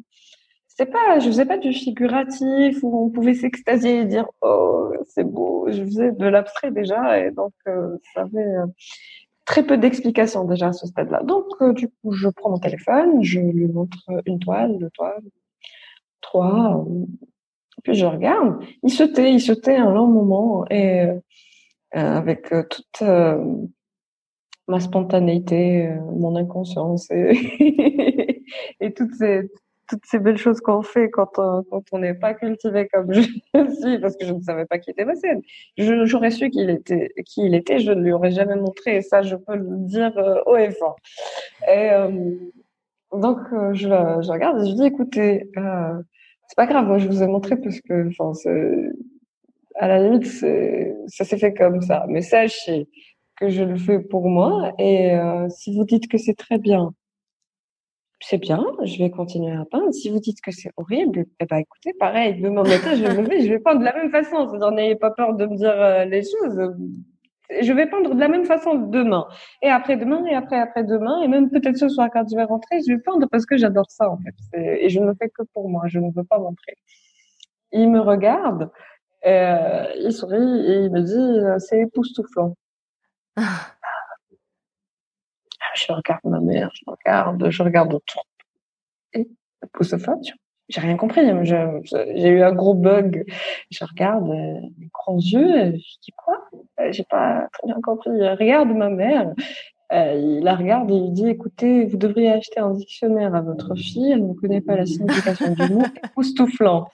c'était pas, je faisais pas du figuratif où on pouvait s'extasier et dire oh c'est beau. Je faisais de l'abstrait déjà et donc euh, ça avait euh, très peu d'explications déjà à ce stade-là. Donc euh, du coup je prends mon téléphone, je lui montre une toile, deux toiles, trois, puis je regarde. Il se il se un long moment et avec toute ma spontanéité, euh, mon inconscience et, toutes ces toutes ces belles choses qu'on fait quand on, quand n'est pas cultivé comme je suis, parce que je ne savais pas qui était scène. J'aurais su qu'il était, qui il était, je ne lui aurais jamais montré, et ça, je peux le dire euh, haut et fort. Et euh, donc, euh, je, je regarde et je dis, écoutez, euh, c'est pas grave, moi, je vous ai montré parce que, enfin, à la limite, ça s'est fait comme ça. Mais sachez que je le fais pour moi. Et euh, si vous dites que c'est très bien, c'est bien, je vais continuer à peindre. Si vous dites que c'est horrible, eh ben écoutez, pareil, demain matin, je vais me lever, je vais peindre de la même façon. Vous n'ayez pas peur de me dire euh, les choses. Je vais peindre de la même façon demain. Et après-demain, et après-après-demain, et même peut-être ce soir quand je vais rentrer, je vais peindre parce que j'adore ça, en fait. Et je ne le fais que pour moi, je ne veux pas montrer. Il me regarde, euh, il sourit et il me dit, euh, c'est époustouflant. Ah, je regarde ma mère, je regarde, je regarde autour. Et Poussophone, j'ai rien compris. J'ai eu un gros bug. Je regarde euh, mes grands yeux. Je dis quoi? Euh, J'ai pas très bien compris. regarde ma mère. Euh, il la regarde et il dit écoutez, vous devriez acheter un dictionnaire à votre fille. Elle ne connaît pas la signification du mot époustouflant.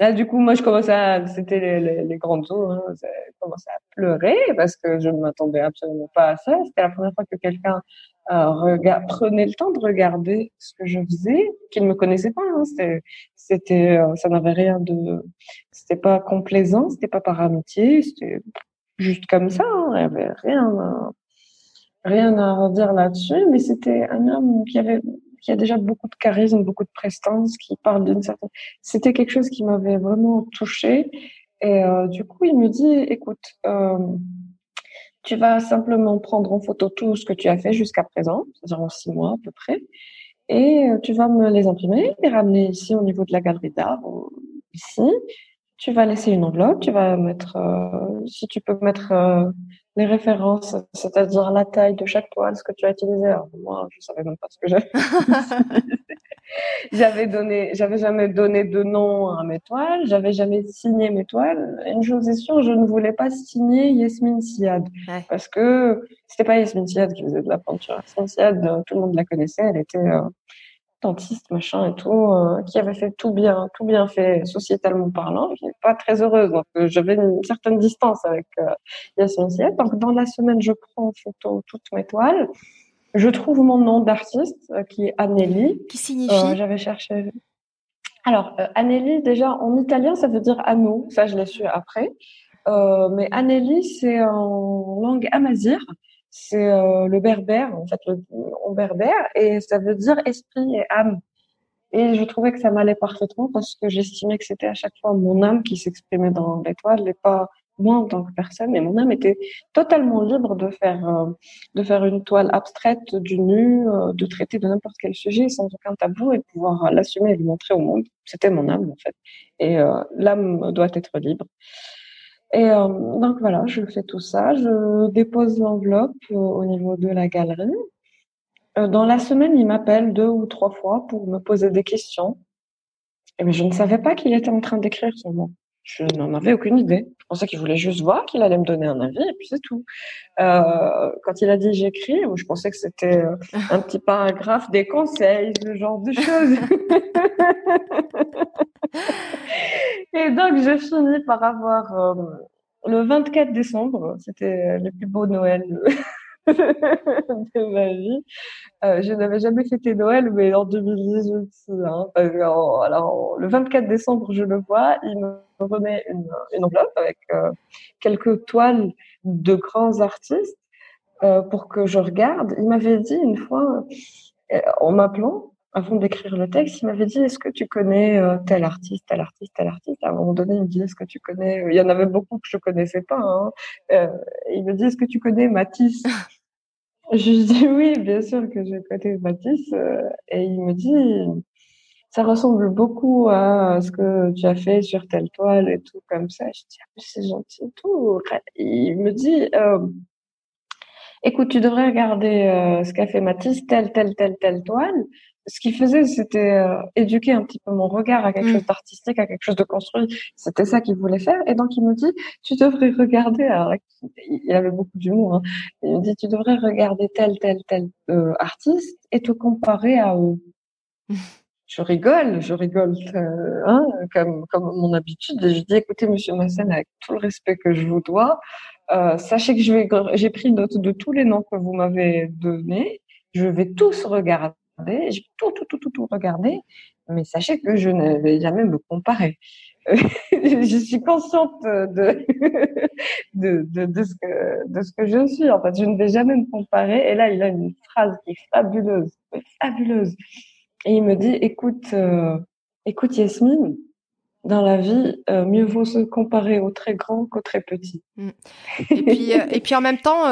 Là, du coup, moi, je commençais à, c'était les, les, les, grandes eaux, hein, je commençais à pleurer parce que je ne m'attendais absolument pas à ça. C'était la première fois que quelqu'un euh, prenait le temps de regarder ce que je faisais, qu'il ne me connaissait pas. Hein. C'était, euh, ça n'avait rien de, c'était pas complaisant, c'était pas par amitié, c'était juste comme ça. Hein. Il n'y avait rien, à, rien à redire là-dessus, mais c'était un homme qui avait qui a déjà beaucoup de charisme, beaucoup de prestance, qui parle d'une certaine. C'était quelque chose qui m'avait vraiment touchée. Et euh, du coup, il me dit, écoute, euh, tu vas simplement prendre en photo tout ce que tu as fait jusqu'à présent, c'est-à-dire en six mois à peu près, et euh, tu vas me les imprimer, les ramener ici au niveau de la galerie d'art, ici. Tu vas laisser une enveloppe, tu vas mettre, euh, si tu peux mettre euh, les références, c'est-à-dire la taille de chaque toile, ce que tu as utilisé. Alors, moi, je savais même pas ce que j'avais J'avais donné, j'avais jamais donné de nom à mes toiles, j'avais jamais signé mes toiles. Une chose est sûre, je ne voulais pas signer Yasmine Siad. Parce que c'était pas Yasmine Siad qui faisait de la peinture. Yasmine Siad, tout le monde la connaissait, elle était, euh, dentiste, machin et tout, euh, qui avait fait tout bien, tout bien fait sociétalement parlant. Je n'étais pas très heureuse, donc euh, j'avais une certaine distance avec euh, Yasmine Siet. Donc dans la semaine, je prends en photo toutes mes toiles. Je trouve mon nom d'artiste euh, qui est Anneli. Qui signifie J'avais cherché. Alors Anneli, déjà en italien, ça veut dire anneau. Ça, je l'ai su après. mais Anneli, c'est en langue amazigh c'est euh, le berbère, en fait, le, en berbère, et ça veut dire esprit et âme. Et je trouvais que ça m'allait parfaitement parce que j'estimais que c'était à chaque fois mon âme qui s'exprimait dans l'étoile et pas moi en tant que personne. Et mon âme était totalement libre de faire, euh, de faire une toile abstraite du nu, euh, de traiter de n'importe quel sujet sans aucun tabou et pouvoir l'assumer et le montrer au monde. C'était mon âme, en fait. Et l'âme doit être libre. Et euh, donc voilà, je fais tout ça. Je dépose l'enveloppe euh, au niveau de la galerie. Euh, dans la semaine, il m'appelle deux ou trois fois pour me poser des questions. Et je ne savais pas qu'il était en train d'écrire son nom. Je n'en avais aucune idée. Je pensais qu'il voulait juste voir, qu'il allait me donner un avis, et puis c'est tout. Euh, quand il a dit j'écris, je pensais que c'était un petit paragraphe, des conseils, ce genre de choses. Et donc, je finis par avoir euh, le 24 décembre, c'était le plus beau Noël de ma vie. Euh, je n'avais jamais fêté Noël, mais en 2018, hein, alors, le 24 décembre, je le vois, il me remet une, enveloppe avec euh, quelques toiles de grands artistes euh, pour que je regarde. Il m'avait dit une fois, en m'appelant, avant d'écrire le texte, il m'avait dit Est-ce que tu connais tel artiste, tel artiste, tel artiste? À un moment donné, il me dit Est-ce que tu connais? Il y en avait beaucoup que je connaissais pas. Hein. Il me dit Est-ce que tu connais Matisse? Je dis Oui, bien sûr que je connais Matisse. Euh, et il me dit Ça ressemble beaucoup à ce que tu as fait sur telle toile et tout comme ça. Je dis ah, C'est gentil et tout. Il me dit euh, Écoute, tu devrais regarder ce qu'a fait Matisse, telle, telle, telle, telle toile ce qu'il faisait, c'était euh, éduquer un petit peu mon regard à quelque mm. chose d'artistique, à quelque chose de construit. C'était ça qu'il voulait faire. Et donc, il me dit, tu devrais regarder, alors, il avait beaucoup d'humour, hein. il me dit, tu devrais regarder tel, tel, tel euh, artiste et te comparer à eux. je rigole, je rigole, euh, hein, comme, comme mon habitude. Et je dis, écoutez, monsieur Massen, avec tout le respect que je vous dois, sachez que j'ai pris note de tous les noms que vous m'avez donnés. Je vais tous regarder j'ai tout, tout, tout, tout, tout regardé, mais sachez que je ne vais jamais me comparer. je suis consciente de, de, de, ce que, de ce que je suis. En fait, je ne vais jamais me comparer. Et là, il a une phrase qui est fabuleuse, fabuleuse. Et il me dit, écoute, euh, écoute Yasmine, dans la vie, euh, mieux vaut se comparer aux très grands qu'aux très petits. Mm. Et puis, euh, et puis en même temps,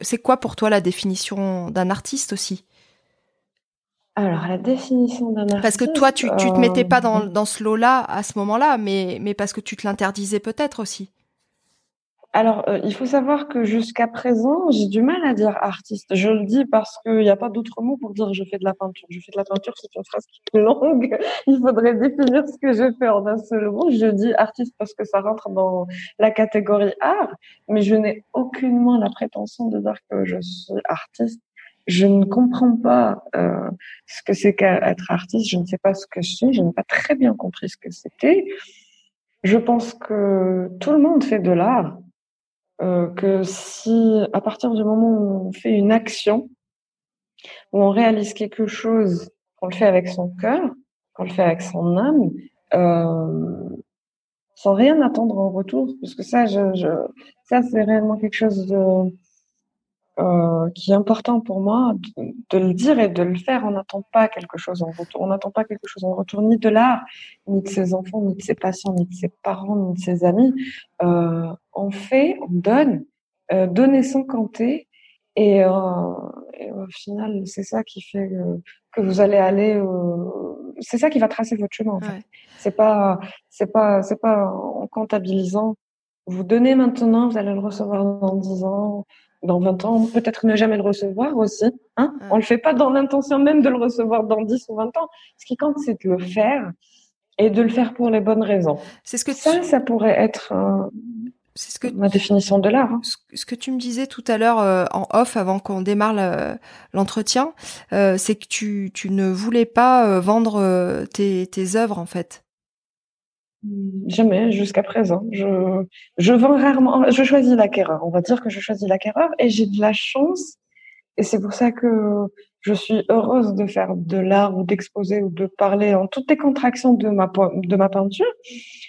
c'est quoi pour toi la définition d'un artiste aussi? Alors, la définition d'un artiste. Parce que toi, tu, tu te mettais pas dans, euh, dans ce lot-là à ce moment-là, mais, mais parce que tu te l'interdisais peut-être aussi. Alors, euh, il faut savoir que jusqu'à présent, j'ai du mal à dire artiste. Je le dis parce qu'il n'y a pas d'autre mot pour dire je fais de la peinture. Je fais de la peinture, c'est une phrase qui est longue. Il faudrait définir ce que je fais en un seul mot. Je dis artiste parce que ça rentre dans la catégorie art, mais je n'ai aucunement la prétention de dire que je suis artiste je ne comprends pas euh, ce que c'est qu'être artiste. Je ne sais pas ce que je suis. Je n'ai pas très bien compris ce que c'était. Je pense que tout le monde fait de l'art. Euh, que si, à partir du moment où on fait une action, où on réalise quelque chose, qu'on le fait avec son cœur, qu'on le fait avec son âme, euh, sans rien attendre en retour, parce que ça, je, je ça c'est réellement quelque chose de euh, qui est important pour moi de, le dire et de le faire. On n'attend pas quelque chose en retour. On n'attend pas quelque chose en retour ni de l'art, ni de ses enfants, ni de ses patients, ni de ses parents, ni de ses amis. Euh, on fait, on donne, euh, donner sans compter. Et, euh, et, au final, c'est ça qui fait que, vous allez aller. c'est ça qui va tracer votre chemin. En fait. C'est pas, c'est pas, c'est pas en comptabilisant. Vous donnez maintenant, vous allez le recevoir dans 10 ans dans 20 ans, peut-être ne jamais le recevoir aussi. Hein On le fait pas dans l'intention même de le recevoir dans 10 ou 20 ans. Ce qui compte, c'est de le faire et de le faire pour les bonnes raisons. C'est ce que ça, ça pourrait être euh, c'est ce que ma définition de l'art. Hein. Ce que tu me disais tout à l'heure euh, en off avant qu'on démarre l'entretien, euh, c'est que tu, tu ne voulais pas vendre tes, tes œuvres en fait. Jamais, jusqu'à présent. Je, je vends rarement. Je choisis l'acquéreur. On va dire que je choisis l'acquéreur et j'ai de la chance. Et c'est pour ça que je suis heureuse de faire de l'art ou d'exposer ou de parler en toutes les contractions de ma, de ma peinture.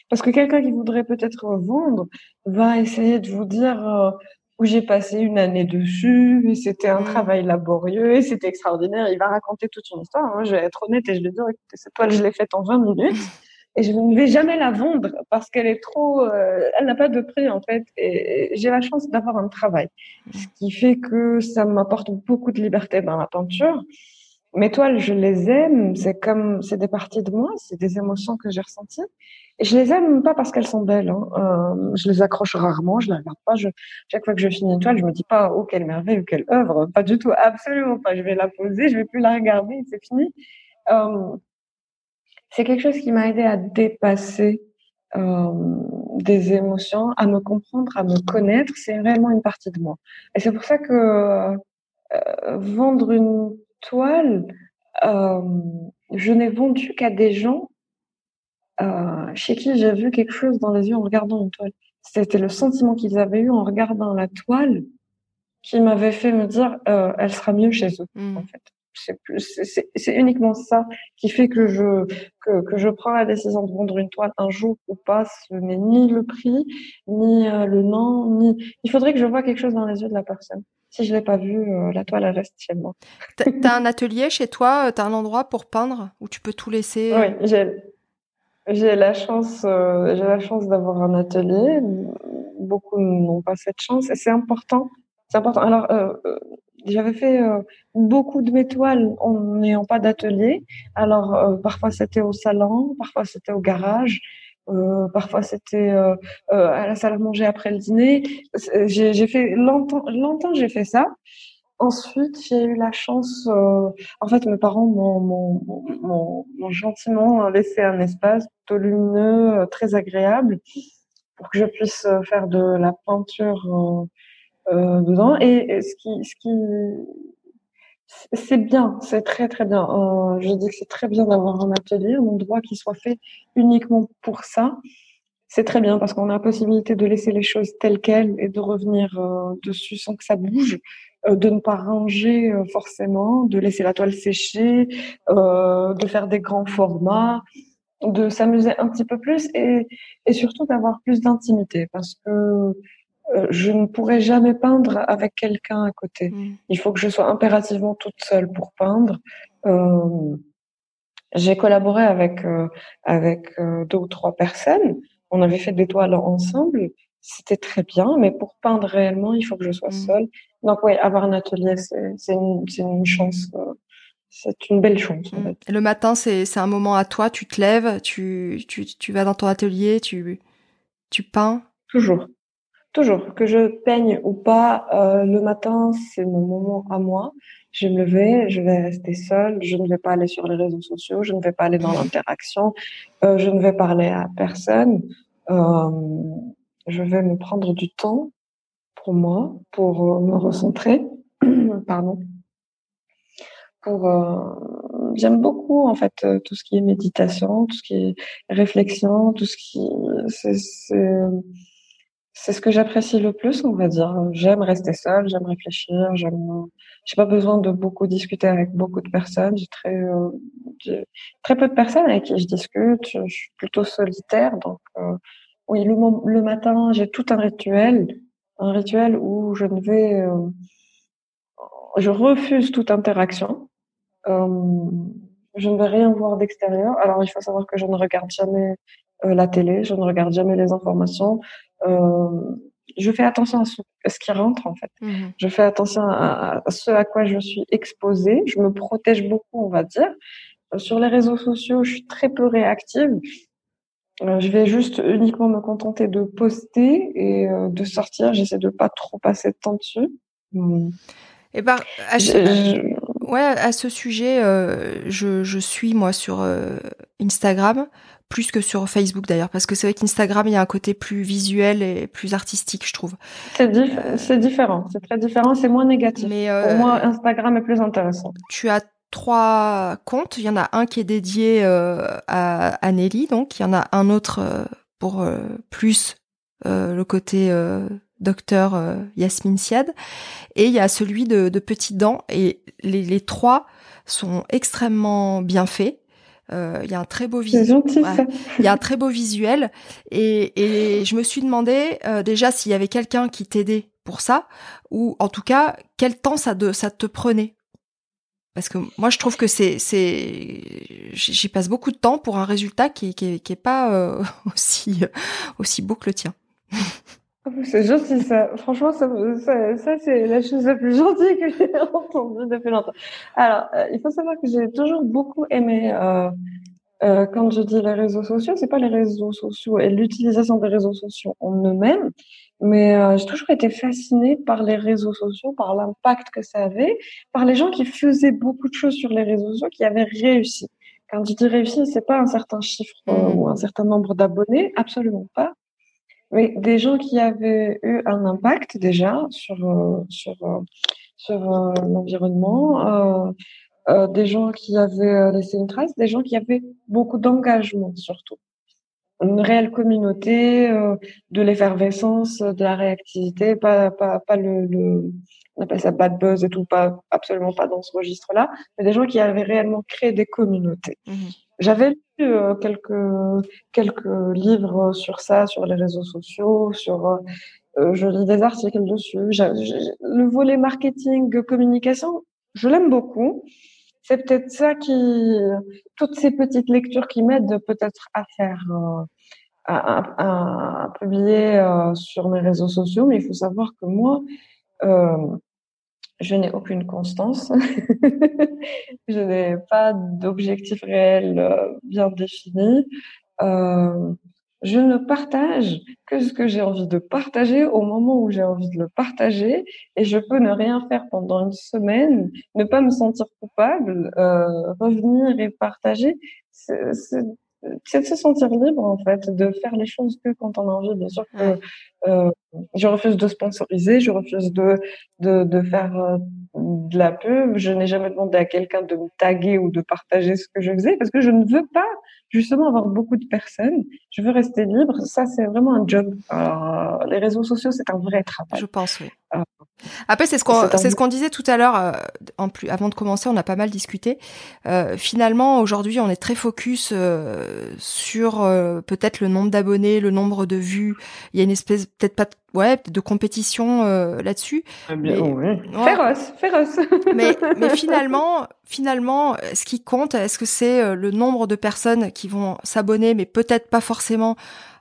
Parce que quelqu'un qui voudrait peut-être vendre va essayer de vous dire euh, où j'ai passé une année dessus et c'était un mmh. travail laborieux et c'était extraordinaire. Il va raconter toute une histoire. Moi, je vais être honnête et je vais dire, écoutez, cette toile, je l'ai faite en 20 minutes et je ne vais jamais la vendre parce qu'elle est trop, euh, elle n'a pas de prix en fait. Et j'ai la chance d'avoir un travail, ce qui fait que ça m'apporte beaucoup de liberté dans la peinture. Mes toiles, je les aime, c'est comme, c'est des parties de moi, c'est des émotions que j'ai ressenties. Et je les aime pas parce qu'elles sont belles. Hein. Euh, je les accroche rarement, je les regarde pas. Je, chaque fois que je finis une toile, je me dis pas oh quelle merveille ou quelle œuvre, pas du tout, absolument pas. Je vais la poser, je vais plus la regarder, c'est fini. Euh, c'est quelque chose qui m'a aidé à dépasser euh, des émotions, à me comprendre, à me connaître. C'est vraiment une partie de moi. Et c'est pour ça que euh, vendre une toile, euh, je n'ai vendu qu'à des gens euh, chez qui j'ai vu quelque chose dans les yeux en regardant une toile. C'était le sentiment qu'ils avaient eu en regardant la toile qui m'avait fait me dire euh, elle sera mieux chez eux mmh. en fait c'est uniquement ça qui fait que je que, que, je prends la décision de vendre une toile un jour ou pas ce n'est ni le prix ni euh, le nom ni il faudrait que je vois quelque chose dans les yeux de la personne. Si je l'ai pas vu euh, la toile elle reste chez moi. T'as un atelier chez toi t'as un endroit pour peindre où tu peux tout laisser? Oui j'ai j'ai la chance j'ai la chance d'avoir un atelier. Beaucoup n'ont pas cette chance et c'est important. C'est important. Alors, euh, euh, j'avais fait euh, beaucoup de mes toiles en n'ayant pas d'atelier. Alors, parfois c'était au salon, parfois c'était au garage, parfois c'était à la salle à manger après le dîner. J'ai fait longtemps, longtemps j'ai fait ça. Ensuite, j'ai eu la chance. en fait, mes parents m'ont gentiment laissé un espace plutôt lumineux, très agréable, pour que je puisse faire de la peinture euh, dedans. Et ce qui, ce qui, c'est bien, c'est très très bien. Euh, je dis que c'est très bien d'avoir un atelier, un endroit qui soit fait uniquement pour ça. C'est très bien parce qu'on a la possibilité de laisser les choses telles quelles et de revenir euh, dessus sans que ça bouge, euh, de ne pas ranger euh, forcément, de laisser la toile sécher, de faire des grands formats, de s'amuser un petit peu plus et, et surtout d'avoir plus d'intimité parce que euh, je ne pourrais jamais peindre avec quelqu'un à côté. Mm. Il faut que je sois impérativement toute seule pour peindre. Euh, j'ai collaboré avec euh, avec euh, deux ou trois personnes. On avait fait des toiles ensemble. C'était très bien, mais pour peindre réellement, il faut que je sois mm. seule. Donc oui, avoir un atelier, c'est une, une chance. c'est une belle chance. En mm. fait. Le matin, c'est un moment à toi. Tu te lèves, tu, tu, tu vas dans ton atelier, tu, tu peins. Toujours. Toujours, que je peigne ou pas, euh, le matin, c'est mon moment à moi. Je vais me lever, je vais rester seule, je ne vais pas aller sur les réseaux sociaux, je ne vais pas aller dans l'interaction, euh, je ne vais parler à personne. Euh, je vais me prendre du temps pour moi, pour me recentrer. Pardon. Pour, j'aime beaucoup en fait tout ce qui est méditation, tout ce qui est réflexion, tout ce qui, c'est c'est ce que j'apprécie le plus, on va dire. J'aime rester seule, j'aime réfléchir, j'aime. J'ai pas besoin de beaucoup discuter avec beaucoup de personnes. J'ai très euh, très peu de personnes avec qui je discute. Je, suis plutôt solitaire, donc euh, oui, le, matin, j'ai tout un rituel, un rituel où je ne vais, euh, je refuse toute interaction. je ne vais rien voir d'extérieur. Alors, il faut savoir que je ne regarde jamais la télé, je ne regarde jamais les informations. Euh, je fais attention à ce, qui rentre en fait. Mhm. Je fais attention à, ce à quoi je suis exposée. Je me protège beaucoup, on va dire. Euh, sur les réseaux sociaux, je suis très peu réactive. Euh, je vais juste uniquement me contenter de poster et de sortir. J'essaie de pas trop passer de temps dessus. Et eh ben, à ce, ouais, à ce sujet, je, je, suis moi sur Instagram plus que sur Facebook d'ailleurs, parce que c'est vrai qu'Instagram, il y a un côté plus visuel et plus artistique, je trouve. C'est différent, c'est très différent, c'est moins négatif. Mais euh, Pour moi, Instagram est plus intéressant. Tu as trois comptes, il y en a un qui est dédié euh, à, Nelly, donc il y en a un autre euh, pour plus le côté docteur Yasmine Siad, et il y a celui de, de Petit Dents, et les, les trois sont extrêmement bien faits. Euh, il y a un très beau visuel. Il y a un très beau visuel. Et, et je me suis demandé euh, déjà s'il y avait quelqu'un qui t'aidait pour ça, ou en tout cas quel temps ça, de, ça te prenait. Parce que moi je trouve que c'est c'est j'y passe beaucoup de temps pour un résultat qui qui, qui est pas euh, aussi aussi beau que le tien. C'est gentil ça. Franchement, ça, ça, c'est la chose la plus gentille que j'ai entendue depuis longtemps. Alors, euh, il faut savoir que j'ai toujours beaucoup aimé, euh, euh, quand je dis les réseaux sociaux, c'est pas les réseaux sociaux et l'utilisation des réseaux sociaux en eux-mêmes, mais euh, j'ai toujours été fascinée par les réseaux sociaux, par l'impact que ça avait, par les gens qui faisaient beaucoup de choses sur les réseaux sociaux, qui avaient réussi. Quand je dis réussi, c'est pas un certain chiffre mmh. ou un certain nombre d'abonnés, absolument pas oui, des gens qui avaient eu un impact déjà sur euh, sur euh, sur euh, l'environnement, des gens qui avaient laissé une trace, des gens qui avaient beaucoup d'engagement surtout. une réelle communauté, euh, de l'effervescence, de la réactivité, pas, pas, pas le, le, on appelle ça bad buzz et tout, pas, absolument pas dans ce registre-là, mais des gens qui avaient réellement créé des communautés. Mmh J'avais euh, quelques, quelques livres sur ça, sur les réseaux sociaux, sur, euh, je lis des articles dessus. le volet marketing, communication, je l'aime beaucoup c'est peut-être ça qui, toutes ces petites lectures qui m'aident peut-être à faire, euh, à, à, publier euh, sur mes réseaux sociaux. Mais il faut savoir que moi, euh, je n'ai aucune constance. je n'ai pas d'objectif réel euh, bien défini. Euh, je ne partage que ce que j'ai envie de partager au moment où j'ai envie de le partager et je peux ne rien faire pendant une semaine, ne pas me sentir coupable, euh, revenir et partager. C'est de se sentir libre en fait, de faire les choses que quand on a envie. Bien sûr euh, je refuse de sponsoriser, je refuse de de, de faire euh, de la pub. Je n'ai jamais demandé à quelqu'un de me taguer ou de partager ce que je faisais parce que je ne veux pas justement avoir beaucoup de personnes. Je veux rester libre. Ça, c'est vraiment un job. Alors, les réseaux sociaux, c'est un vrai travail. Je pense, oui. Euh, Après, c'est ce qu'on c'est ce qu'on disait tout à l'heure. Euh, en plus, avant de commencer, on a pas mal discuté. Euh, finalement, aujourd'hui, on est très focus euh, sur peut-être le nombre d'abonnés, le nombre de vues. Il y a une espèce peut-être pas ouais de compétition là-dessus. Ah, mais, oui. Féroce, féroce. mais mais finalement, finalement, ce qui compte, est-ce que c'est le nombre de personnes qui vont s'abonner, mais peut-être pas forcément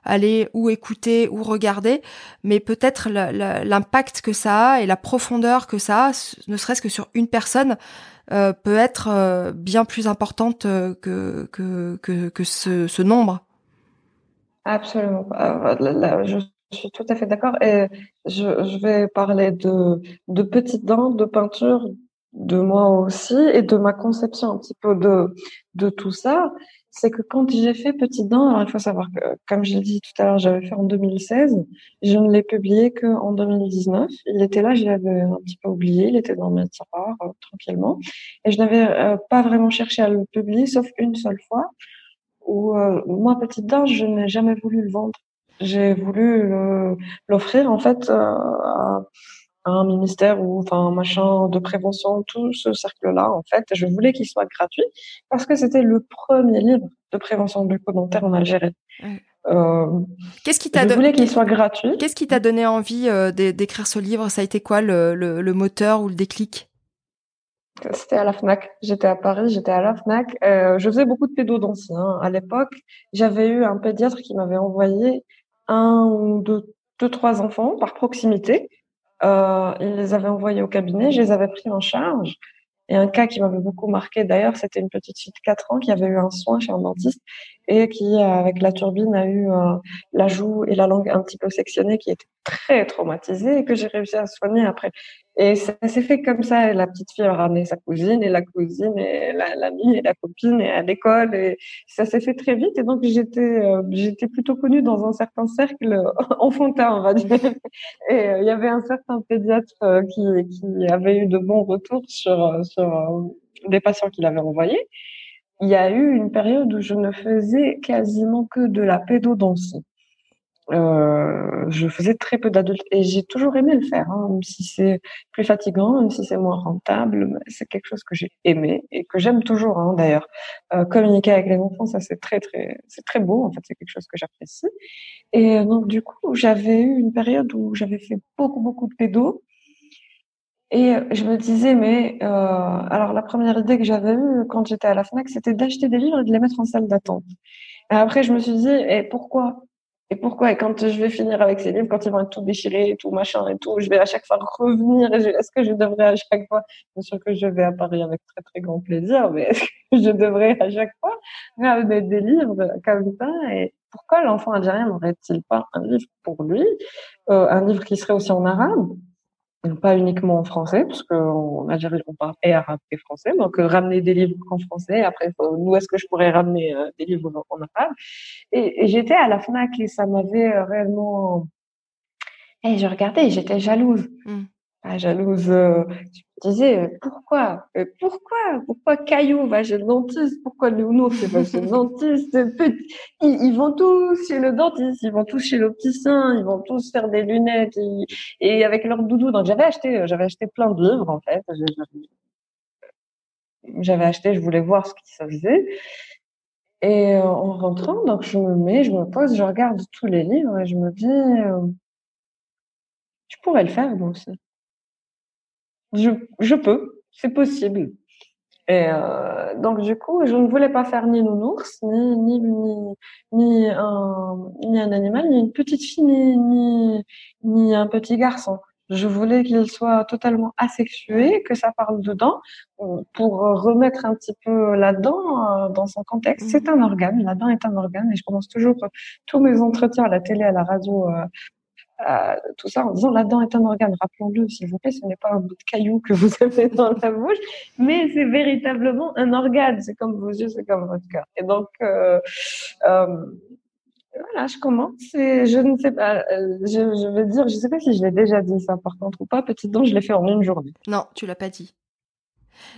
aller ou écouter ou regarder, mais peut-être l'impact que ça a et la profondeur que ça a, ne serait-ce que sur une personne, euh, peut être euh, bien plus importante euh, que, que, que, que ce, ce, nombre? Absolument. je suis tout à fait d'accord. Et je, je, vais parler de, de petites dents, de peinture, de moi aussi, et de ma conception un petit peu de, de tout ça c'est que quand j'ai fait Petite Dent, alors il faut savoir que, comme je l'ai dit tout à l'heure, j'avais fait en 2016, je ne l'ai publié qu'en 2019. Il était là, je l'avais un petit peu oublié, il était dans mes tiroirs, euh, tranquillement. Et je n'avais euh, pas vraiment cherché à le publier, sauf une seule fois, où euh, moi, Petite Dent, je n'ai jamais voulu le vendre. J'ai voulu l'offrir, en fait, à un ministère ou enfin un machin de prévention, tout ce cercle-là, en fait, je voulais qu'il soit gratuit parce que c'était le premier livre de prévention bucco-dentaire en Algérie. Euh, Qu'est-ce qui t'a donné voulais qu'il soit gratuit. Qu'est-ce qui t'a donné envie euh, d'écrire ce livre? Ça a été quoi le, le, le moteur ou le déclic? C'était à la Fnac. J'étais à Paris, j'étais à la Fnac. Euh, je faisais beaucoup de pédodontie. Hein. À l'époque, j'avais eu un pédiatre qui m'avait envoyé un ou deux, deux, trois enfants par proximité euh, il les avait envoyés au cabinet, je les avais pris en charge. Et un cas qui m'avait beaucoup marqué d'ailleurs, c'était une petite fille de 4 ans qui avait eu un soin chez un dentiste et qui, avec la turbine, a eu euh, la joue et la langue un petit peu sectionnée, qui était très traumatisée et que j'ai réussi à soigner après. Et ça s'est fait comme ça. La petite fille a ramené sa cousine et la cousine et l'amie et la copine et à l'école et ça s'est fait très vite. Et donc j'étais euh, j'étais plutôt connue dans un certain cercle enfantin, on va dire. Et euh, il y avait un certain pédiatre euh, qui, qui avait eu de bons retours sur sur des patients qu'il avait envoyés. Il y a eu une période où je ne faisais quasiment que de la pédodontie. Euh, je faisais très peu d'adultes et j'ai toujours aimé le faire, hein, même si c'est plus fatigant, même si c'est moins rentable, c'est quelque chose que j'ai aimé et que j'aime toujours hein, d'ailleurs. Euh, communiquer avec les enfants, ça c'est très très c'est très beau en fait, c'est quelque chose que j'apprécie. Et donc du coup, j'avais eu une période où j'avais fait beaucoup beaucoup de pédos et je me disais mais euh, alors la première idée que j'avais eue quand j'étais à la Fnac, c'était d'acheter des livres et de les mettre en salle d'attente. Et après, je me suis dit, et pourquoi? Et pourquoi? Et quand je vais finir avec ces livres, quand ils vont être tout déchirés et tout machin et tout, je vais à chaque fois revenir. Est-ce que je devrais à chaque fois? Bien sûr que je vais à Paris avec très très grand plaisir, mais est-ce que je devrais à chaque fois ramener des livres comme ça? Et pourquoi l'enfant algérien n'aurait-il pas un livre pour lui, euh, un livre qui serait aussi en arabe? Pas uniquement en français, parce qu'en Algérie, on parle et arabe et français. Donc, euh, ramener des livres en français. Après, où est-ce que je pourrais ramener euh, des livres en, arabe? Et, j'étais à la FNAC et ça m'avait euh, réellement... Et je regardais, j'étais jalouse. Hmm. Pas jalouse. Euh, je me disais, pourquoi Pourquoi Pourquoi Caillou va chez le dentiste? Pourquoi Nounours va chez le dentiste? Ils, ils, vont tous chez le dentiste, ils vont tous chez l'opticien, ils vont tous faire des lunettes et, avec leur doudou. Donc j'avais acheté, j'avais acheté plein de livres en fait. J'avais acheté, je voulais voir ce qui se faisait. Et en rentrant, donc je me mets, je me pose, je regarde tous les livres et je me dis, je pourrais le faire moi aussi je, je peux, c'est possible. Et euh, donc du coup, je ne voulais pas faire ni nounours, ni ni ni ni un ni un animal, ni une petite fille, ni ni, ni un petit garçon. Je voulais qu'il soit totalement asexué, que ça parle dedans, pour remettre un petit peu là-dedans euh, dans son contexte. C'est un organe, la dent est un organe, et je commence toujours tous mes entretiens à la télé, à la radio, tout ça en disant la dent est un organe. Rappelons-le, s'il vous plaît, ce n'est pas un bout de caillou que vous avez dans la bouche, mais c'est véritablement un organe. C'est comme vos yeux, c'est comme votre cœur. Et donc, euh, euh, voilà, je commence. Je ne sais pas, euh, je, vais dire, je ne sais pas si je l'ai déjà dit ça par contre ou pas. Petite dent, je l'ai fait en une journée. Non, tu l'as pas dit.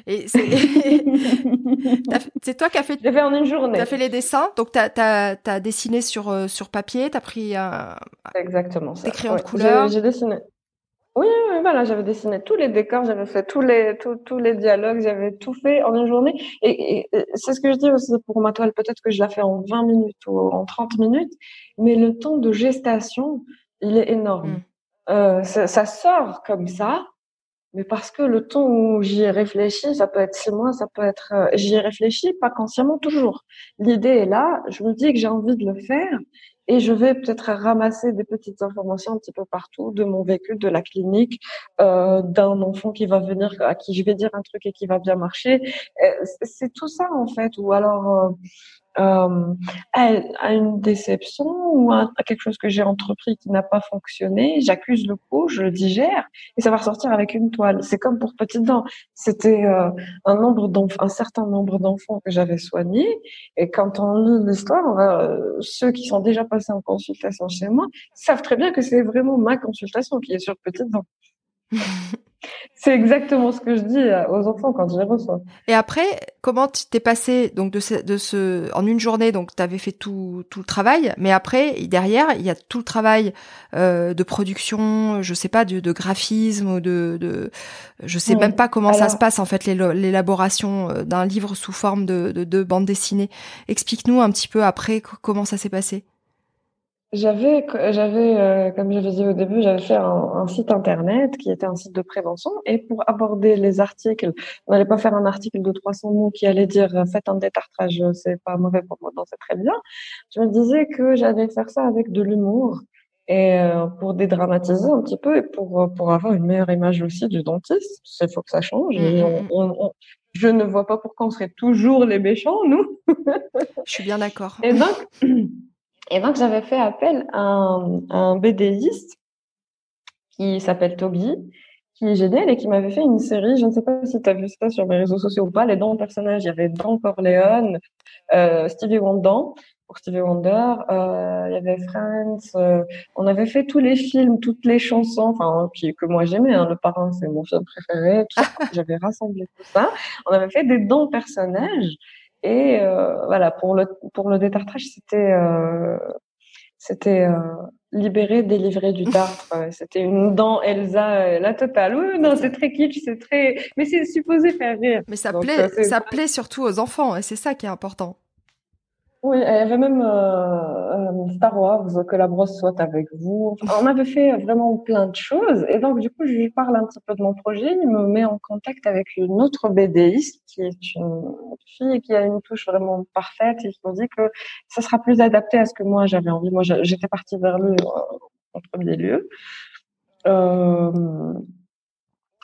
Et c'est toi qui as fait. Fait en une journée. As fait les dessins, donc tu as, as, dessiné sur, euh, sur papier, tu as pris un. Exactement ça. Des crayons de couleur. J'ai dessiné. Oui, oui, voilà, j'avais dessiné tous les décors, j'avais fait tous les, tous, tous les dialogues, j'avais tout fait en une journée. Et, c'est ce que je dis aussi pour ma toile, peut-être que je la fais en 20 minutes ou en 30 minutes, mais le temps de gestation, il est énorme. Mm. Euh, ça, ça, sort comme ça, mais parce que le temps où j'y ai réfléchi, ça peut être six mois, ça peut être, euh, j'y ai réfléchi, pas consciemment toujours. L'idée est là, je me dis que j'ai envie de le faire et je vais peut-être ramasser des petites informations un petit peu partout de mon vécu, de la clinique, euh, d'un enfant qui va venir, à qui je vais dire un truc et qui va bien marcher. Euh, c'est tout ça en fait, ou alors euh, à, une déception ou à, quelque chose que j'ai entrepris qui n'a pas fonctionné, j'accuse le coup, je le digère et ça va ressortir avec une toile. C'est comme pour Petite Dent. C'était euh, un nombre un certain nombre d'enfants que j'avais soignés et quand on lit l'histoire, euh, ceux qui sont déjà passés en consultation chez moi savent très bien que c'est vraiment ma consultation qui est sur Petite Dent. C'est exactement ce que je dis euh, aux enfants quand je les reçois. Et après, comment tu t'es passé donc de ce, de ce en une journée donc tu avais fait tout tout le travail, mais après derrière il y a tout le travail euh, de production, je sais pas de, de graphisme ou de, de je sais même pas comment ça se passe en fait l'élaboration euh, d'un livre sous forme de, de, de bande dessinée. Explique-nous un petit peu après comment ça s'est passé. J'avais, j'avais, euh, comme je dit au début, j'avais fait un, site internet qui était un site de prévention. Et pour aborder les articles, on n'allait pas faire un article de 300 mots qui allait dire euh, faites un détartrage, c'est pas mauvais pour moi, c'est très bien. Je me disais que j'allais faire ça avec de l'humour et euh, pour dédramatiser un petit peu et pour pour avoir une meilleure image aussi du dentiste. Il faut que ça change. Et mmh, mmh, mmh. je ne vois pas pourquoi on serait toujours les méchants, nous. je suis bien d'accord. Et donc. Et donc, j'avais fait appel à un, un BDiste qui s'appelle Toby, qui est génial et qui m'avait fait une série. Je ne sais pas si tu as vu ça sur mes réseaux sociaux ou pas. Les dons personnages, il y avait Don Corleone, euh, Stevie Wonder pour Stevie Wonder, euh, il y avait Friends. Euh, on avait fait tous les films, toutes les chansons, enfin que moi j'aimais. Hein, le Parrain, c'est mon film préféré. J'avais rassemblé tout ça. On avait fait des dons personnages. Et euh, voilà, pour le pour le détartrage, c'était euh, c'était euh, libéré, délivré du tartre. c'était une dent Elsa, la totale. Oui, non, c'est très kitsch, c'est très, mais c'est supposé faire rire. Mais ça plaît, ça plaît surtout aux enfants, et c'est ça qui est important. Oui, il y avait même euh, euh, Star Wars, que la brosse soit avec vous. on avait fait vraiment plein de choses. Et donc, du coup, je lui parle un petit peu de mon projet. Il me met en contact avec une autre BDiste qui est une fille qui a une touche vraiment parfaite. Et me dit que ça sera plus adapté à ce que moi j'avais envie. Moi, j'étais partie vers lui euh, en premier lieu. Euh,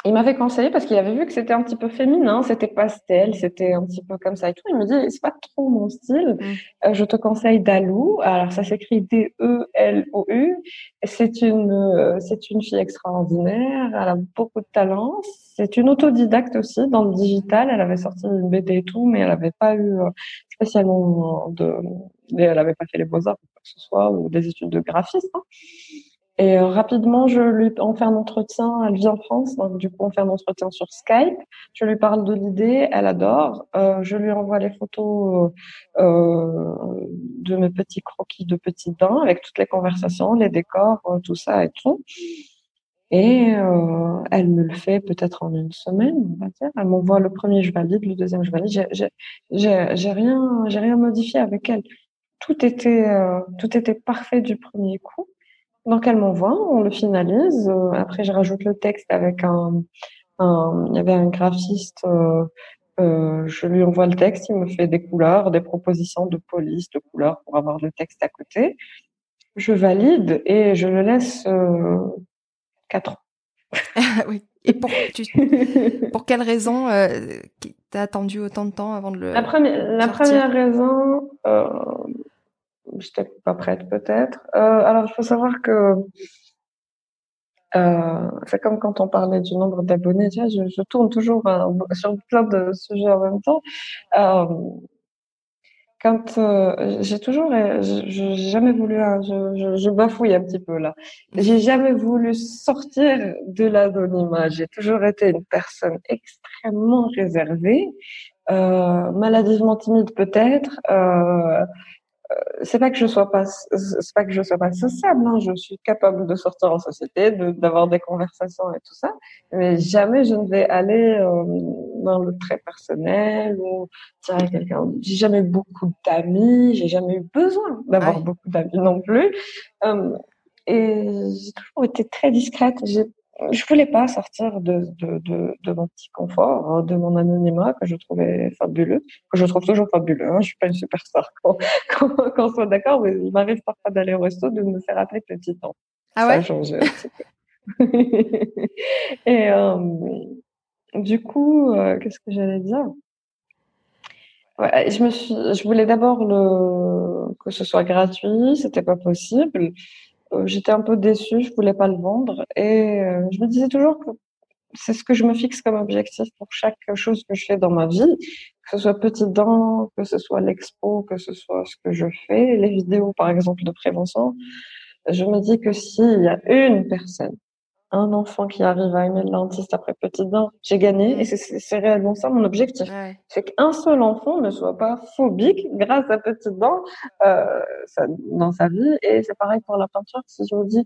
il m'avait conseillé parce qu'il avait vu que c'était un petit peu féminin, c'était pastel, c'était un petit peu comme ça et tout. Il me dit c'est pas trop mon style. Mm. Euh, je te conseille Dalou. Alors ça s'écrit D E L O U. C'est une euh, c'est une fille extraordinaire. Elle a beaucoup de talent. C'est une autodidacte aussi dans le digital. Elle avait sorti une BD et tout, mais elle n'avait pas eu euh, spécialement de, elle avait pas fait les beaux arts ou quoi que ce soit ou des études de graphiste. Hein. Et euh, rapidement, je lui, on fait un entretien. Elle vient en France, donc du coup, on fait un entretien sur Skype. Je lui parle de l'idée, elle adore. Euh, je lui envoie les photos euh, de mes petits croquis de petites dents avec toutes les conversations, les décors, euh, tout ça et tout. Et euh, elle me le fait peut-être en une semaine, on va dire. Elle m'envoie le premier, je valide, le deuxième, je valide. J'ai rien, j'ai rien modifié avec elle. Tout était, euh, tout était parfait du premier coup. Donc elle m'envoie, on le finalise. Euh, après, je rajoute le texte avec un, un il y avait un graphiste. Euh, euh, je lui envoie le texte, il me fait des couleurs, des propositions de police, de couleurs pour avoir le texte à côté. Je valide et je le laisse euh, quatre ans. oui. Et pour, tu, pour quelle raison euh, t'as attendu autant de temps avant de le La première, la première raison, euh, j'étais pas prête peut-être. Euh, alors, il faut savoir que euh, c'est comme quand on parlait du nombre d'abonnés. Je, je, tourne toujours hein, sur plein de sujets en même temps. Euh, quand euh, j'ai toujours, j'ai jamais voulu, hein, je, je, je, bafouille un petit peu là. J'ai jamais voulu sortir de l'anonymat. J'ai toujours été une personne extrêmement réservée, euh, maladivement timide peut-être. Euh, euh, c'est pas que je sois pas c'est pas que je sois pas sociable hein. je suis capable de sortir en société d'avoir des conversations et tout ça. Mais jamais je ne vais aller euh, dans le très personnel ou dire à quelqu'un. J'ai jamais beaucoup d'amis j'ai jamais eu besoin d'avoir beaucoup d'amis non plus. Euh, et j'ai toujours été très discrète. J'ai je voulais pas sortir de, de, de, de, mon petit confort, hein, de mon anonymat que je trouvais fabuleux, que je trouve toujours fabuleux. Hein. Je suis pas une superstar qu'on qu soit d'accord, mais il m'arrive parfois d'aller au resto de me faire appeler petit temps. Ah ouais. Ça a changé Et euh, du coup, euh, qu'est-ce que j'allais dire? Ouais, Je me suis, je voulais d'abord le que ce soit gratuit, c'était pas possible. Euh, j'étais un peu déçue, je voulais pas le vendre et euh, je me disais toujours que c'est ce que je me fixe comme objectif pour chaque chose que je fais dans ma vie, que ce soit Petite Dent, que ce soit l'expo, que ce soit ce que je fais, les vidéos par exemple de prévention. Je me dis que s'il y a une personne un enfant qui arrive à aimer le dentiste après petite dent, j'ai gagné et c'est réellement ça mon objectif. Ouais. C'est qu'un seul enfant ne soit pas phobique grâce à petite dent euh, ça, dans sa vie. Et c'est pareil pour la peinture. Si je me dis,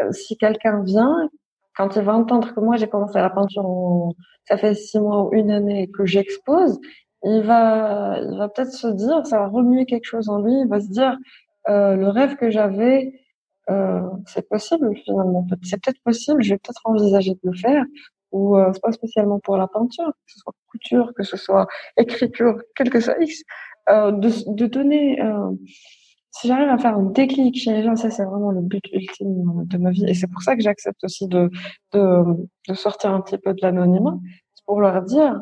euh, si quelqu'un vient, quand il va entendre que moi j'ai commencé la peinture, en, ça fait six mois ou une année que j'expose, il va, il va peut-être se dire, ça va remuer quelque chose en lui. Il va se dire, euh, le rêve que j'avais c'est possible finalement. C'est peut-être possible, je vais peut-être envisager de le faire. Ou euh, pas spécialement pour la peinture, que ce soit couture, que ce soit écriture, quel que soit X, euh, de, de donner. Euh, si j'arrive à faire un déclic chez les gens, ça c'est vraiment le but ultime de ma vie. Et c'est pour ça que j'accepte aussi de, de, de sortir un petit peu de l'anonymat, pour leur dire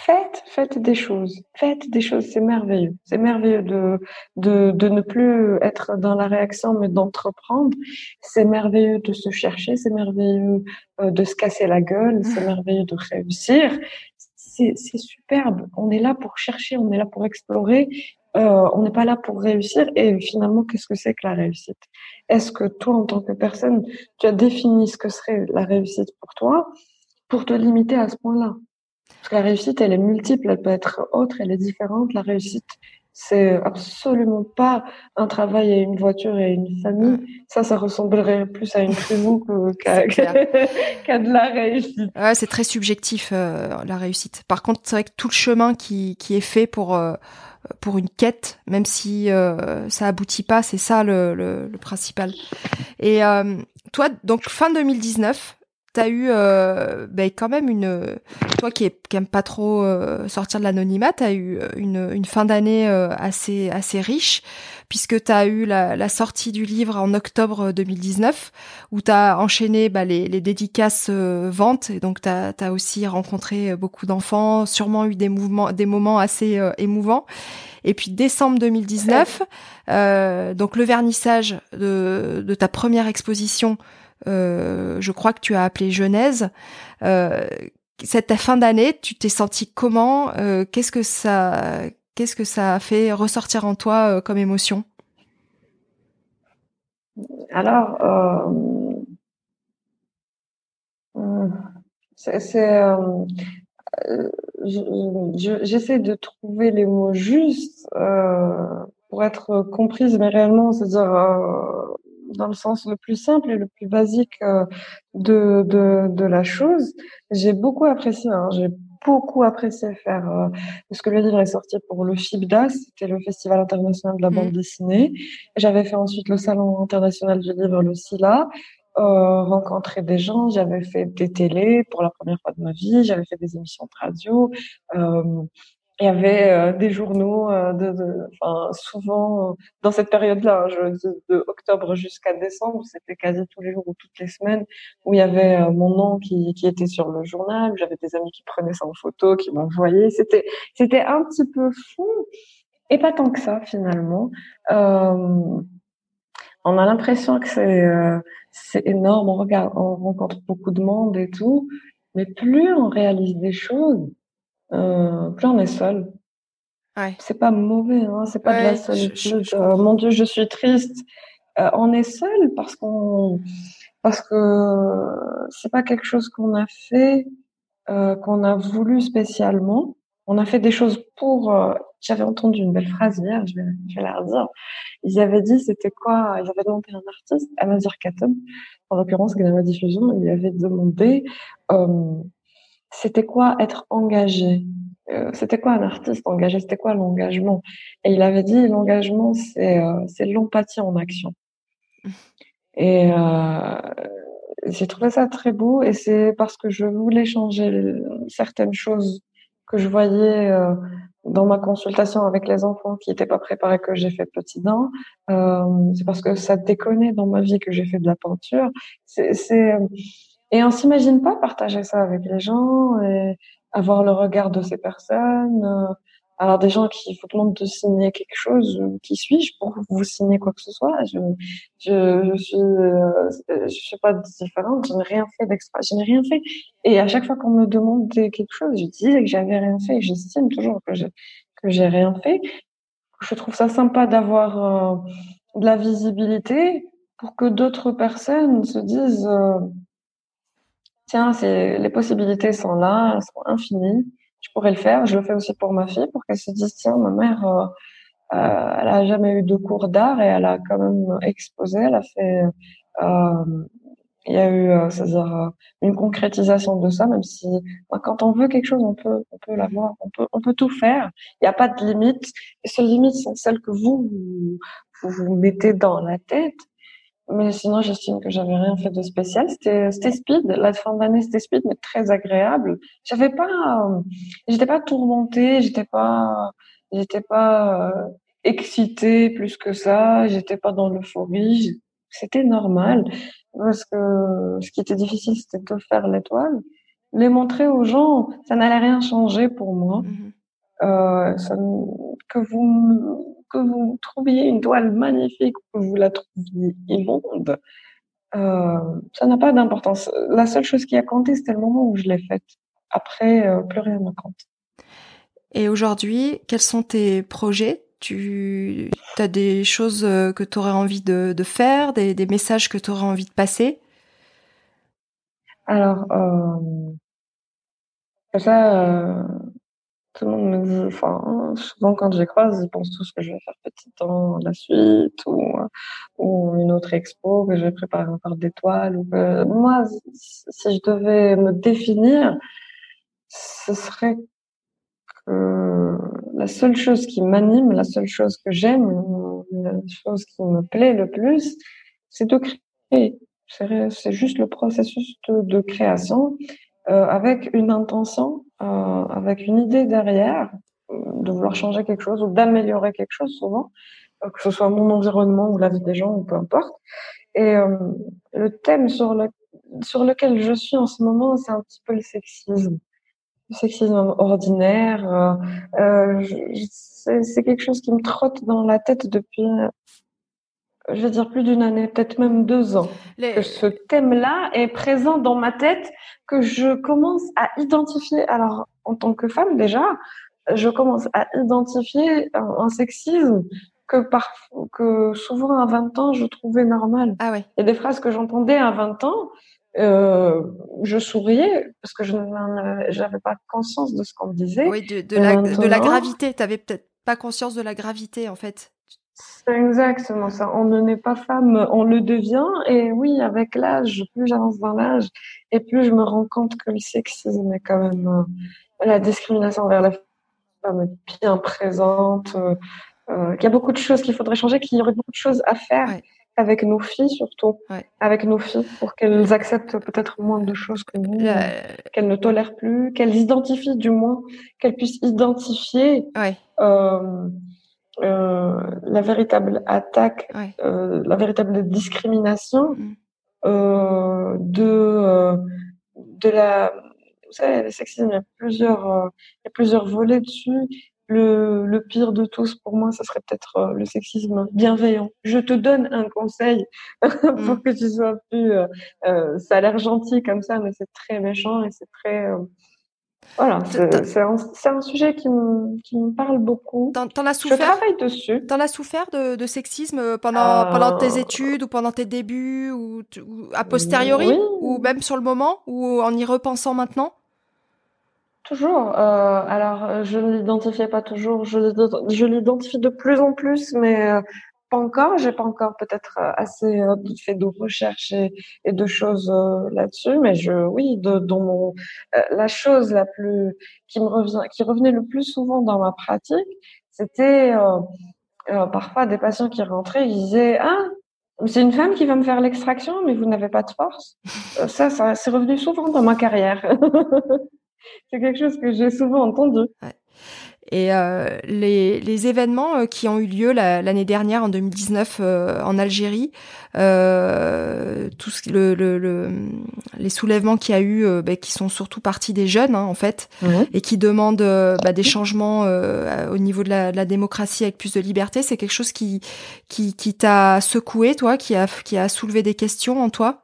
Faites, faites des choses, faites des choses, c'est merveilleux. C'est merveilleux de, de, de ne plus être dans la réaction, mais d'entreprendre. C'est merveilleux de se chercher, c'est merveilleux euh, de se casser la gueule, c'est merveilleux de réussir. C'est superbe. On est là pour chercher, on est là pour explorer. Euh, on n'est pas là pour réussir. Et finalement, qu'est-ce que c'est que la réussite? Est-ce que toi, en tant que personne, tu as défini ce que serait la réussite pour toi? Pour te limiter à ce point-là la réussite, elle est multiple, elle peut être autre, elle est différente. La réussite, c'est absolument pas un travail et une voiture et une famille. Ça, ça ressemblerait plus à une tribu qu'à de la réussite. Ouais, c'est très subjectif euh, la réussite. Par contre, c'est vrai que tout le chemin qui, qui est fait pour euh, pour une quête, même si euh, ça aboutit pas, c'est ça le, le, le, principal. Et toi, donc fin 2019, t'as eu euh, ben, quand même une toi qui, aime pas trop euh, sortir de l'anonymat t'as eu euh, une, une fin d'année euh, assez assez riche puisque t'as eu la, la, sortie du livre en octobre 2019 où t'as enchaîné bah, les, les dédicaces ventes et donc t'as as aussi rencontré beaucoup d'enfants sûrement eu des mouvements des moments assez émouvants. Et puis décembre 2019 donc le vernissage de, de ta première exposition euh, je crois que tu as appelé Genèse. Euh, cette fin d'année, tu t'es senti comment? Euh, Qu'est-ce que ça, qu'est-ce que ça a fait ressortir en toi comme émotion? Alors, euh, c'est, euh, j'essaie de trouver les mots justes pour être comprise, mais réellement, c'est-à-dire dans le sens le plus simple et le plus basique de, de, de la chose. J'ai beaucoup apprécié, hein, j'ai beaucoup apprécié faire, euh, parce que le livre est sorti pour le FIBDA, c'était le Festival international de la bande mmh. dessinée. J'avais fait ensuite le Salon international du livre, le SILA, euh, rencontrer des gens, j'avais fait des télés pour la première fois de ma vie, j'avais fait des émissions de radio. Euh, il y avait euh, des journaux euh, de, de enfin, souvent euh, dans cette période-là, hein, de, de, octobre jusqu'à décembre, c'était quasi tous les jours ou toutes les semaines où il y avait mon nom qui, qui était sur le journal, j'avais des amis qui prenaient ça en photo, qui m'envoyaient. C'était c'était un petit peu fou et pas tant que ça finalement. Euh, on a l'impression que c'est c'est énorme, on regarde, on rencontre beaucoup de monde et tout, mais plus on réalise des choses euh, plus on est seul. Ouais. C'est pas mauvais, hein, c'est pas de la solitude. Euh, mon Dieu, je suis triste. Euh, on est seul parce qu'on, parce que c'est pas quelque chose qu'on a fait, euh, qu'on a voulu spécialement. On a fait des choses pour. Euh, j'avais entendu une belle phrase hier, je vais, je vais la redire. Ils avaient dit, c'était quoi Ils avaient demandé à un artiste, Amazir Katem, en l'occurrence Gama Diffusion, il avait demandé. C'était quoi être engagé? Euh, C'était quoi un artiste engagé? C'était quoi l'engagement? Et il avait dit l'engagement, c'est euh, l'empathie en action. Et euh, j'ai trouvé ça très beau et c'est parce que je voulais changer certaines choses que je voyais euh, dans ma consultation avec les enfants qui n'étaient pas préparés que j'ai fait petit. Euh, c'est parce que ça déconnait dans ma vie que j'ai fait de la peinture. C'est et on s'imagine pas partager ça avec les gens et avoir le regard de ces personnes. Euh, alors des gens qui vous demandent de signer quelque chose, euh, qui suis-je pour vous signer quoi que ce soit Je, je, je suis, euh, je suis pas différente. Je n'ai rien fait d'extra. Je n'ai rien fait. Et à chaque fois qu'on me demande quelque chose, je dis que j'avais rien fait. J'estime toujours que j'ai que j'ai rien fait. Je trouve ça sympa d'avoir de la visibilité pour que d'autres personnes se disent tiens, les possibilités sont là, elles sont infinies. Je pourrais le faire. Je le fais aussi pour ma fille, pour qu'elle se dise, tiens, ma mère, euh, euh, elle a jamais eu de cours d'art et elle a quand même exposé. Elle a fait, euh, il y a eu, euh, c'est-à-dire euh, une concrétisation de ça, même si quand on veut quelque chose, on peut, on peut l'avoir, on peut, on peut tout faire. Il n'y a pas de limite. Les seules limites sont celles que vous, vous vous mettez dans la tête. Mais sinon, j'estime que j'avais rien fait de spécial. C'était, c'était speed. La fin d'année, c'était speed, mais très agréable. J'avais pas, j'étais pas tourmentée, j'étais pas, j'étais pas euh, excitée plus que ça. J'étais pas dans l'euphorie. C'était normal. Parce que ce qui était difficile, c'était de faire l'étoile. Les montrer aux gens, ça n'allait rien changer pour moi. Mm-hmm. Euh, ça, que vous que vous trouviez une toile magnifique ou que vous la trouviez immonde, euh, ça n'a pas d'importance. La seule chose qui a compté, c'était le moment où je l'ai faite. Après, euh, plus rien ne compte. Et aujourd'hui, quels sont tes projets? Tu as des choses euh, que tu aurais envie de, de faire, des, des, messages que tu aurais envie de passer? Alors, euh, ça, tout le monde me dit, enfin, souvent quand je croise, ils pensent tous que je vais faire petit temps la suite ou, ou une autre expo, que je vais préparer encore d'étoiles ou que moi, si je devais me définir, ce serait que la seule chose qui m'anime, la seule chose que j'aime, la chose qui me plaît le plus, c'est de créer. C'est juste le processus de, création euh, avec une intention, euh, avec une idée derrière, euh, de vouloir changer quelque chose ou d'améliorer quelque chose souvent, que ce soit mon environnement ou la vie des gens ou peu importe. Et le thème sur, le, sur lequel je suis en ce moment, c'est un petit peu le sexisme. Le sexisme ordinaire, euh, c'est quelque chose qui me trotte dans la tête depuis je veux dire plus d'une année, peut-être même deux ans, que ce thème-là est présent dans ma tête, que je commence à identifier. Alors, en tant que femme déjà, je commence à identifier un, sexisme que, par, que souvent à 20 ans, je trouvais normal. Ah ouais. Il y a des phrases que j'entendais à 20 ans, euh, je souriais parce que je n'avais pas conscience de ce qu'on me disait. Oui, de, de, la, de la gravité. Tu n'avais peut-être pas conscience de la gravité, en fait. C'est exactement ça. On ne naît pas femme, on le devient. Et oui, avec l'âge, plus j'avance dans l'âge, et plus je me rends compte que le sexisme est quand même euh, la discrimination envers la femme est bien présente. Euh, euh, qu'il y a beaucoup de choses qu'il faudrait changer, qu'il y aurait beaucoup de choses à faire avec nos filles surtout, avec nos filles pour qu'elles acceptent peut-être moins de choses que nous, qu'elles ne tolèrent plus, qu'elles identifient du moins, qu'elles puissent identifier. Euh, euh, la véritable attaque, euh, la véritable discrimination mm. euh, de de la vous savez le sexisme il y a plusieurs il y a plusieurs volets dessus le, le pire de tous pour moi ça serait peut-être le sexisme bienveillant je te donne un conseil pour mm. que tu sois plus ça a l'air gentil comme ça mais c'est très méchant et c'est très voilà, c'est un, un, sujet qui me, qui me parle beaucoup. T'en as souffert Je travaille dessus. T'en as souffert de, de sexisme euh, pendant, euh... pendant tes études ou pendant tes débuts ou, ou a posteriori oui. ou même sur le moment ou en y repensant maintenant? Toujours. Euh, alors, je ne l'identifiais pas toujours. Je l'identifie de plus en plus, mais pas encore, j'ai pas encore peut-être euh, assez euh, fait de recherches et, de choses euh, là-dessus, mais je, oui, de, dans mon, la chose la plus qui me revient, qui revenait le plus souvent dans ma pratique, c'était parfois des patients qui rentraient, ils disaient ah c'est une femme qui va me faire l'extraction, mais vous n'avez pas de force. ça, ça c'est revenu souvent dans ma carrière. c'est quelque chose que j'ai souvent entendu. Et euh, les, les, événements euh, qui ont eu lieu l'année dernière, en 2019, euh, en Algérie, euh, tout ce, le, le, le, les soulèvements qu'il y a eu, euh, bah, qui sont surtout partis des jeunes, hein, en fait, mmh. et qui demandent euh, bah, des changements au niveau de la, de la, démocratie avec plus de liberté, c'est quelque chose qui, qui, qui t'a secoué, toi, qui a, qui a soulevé des questions en toi?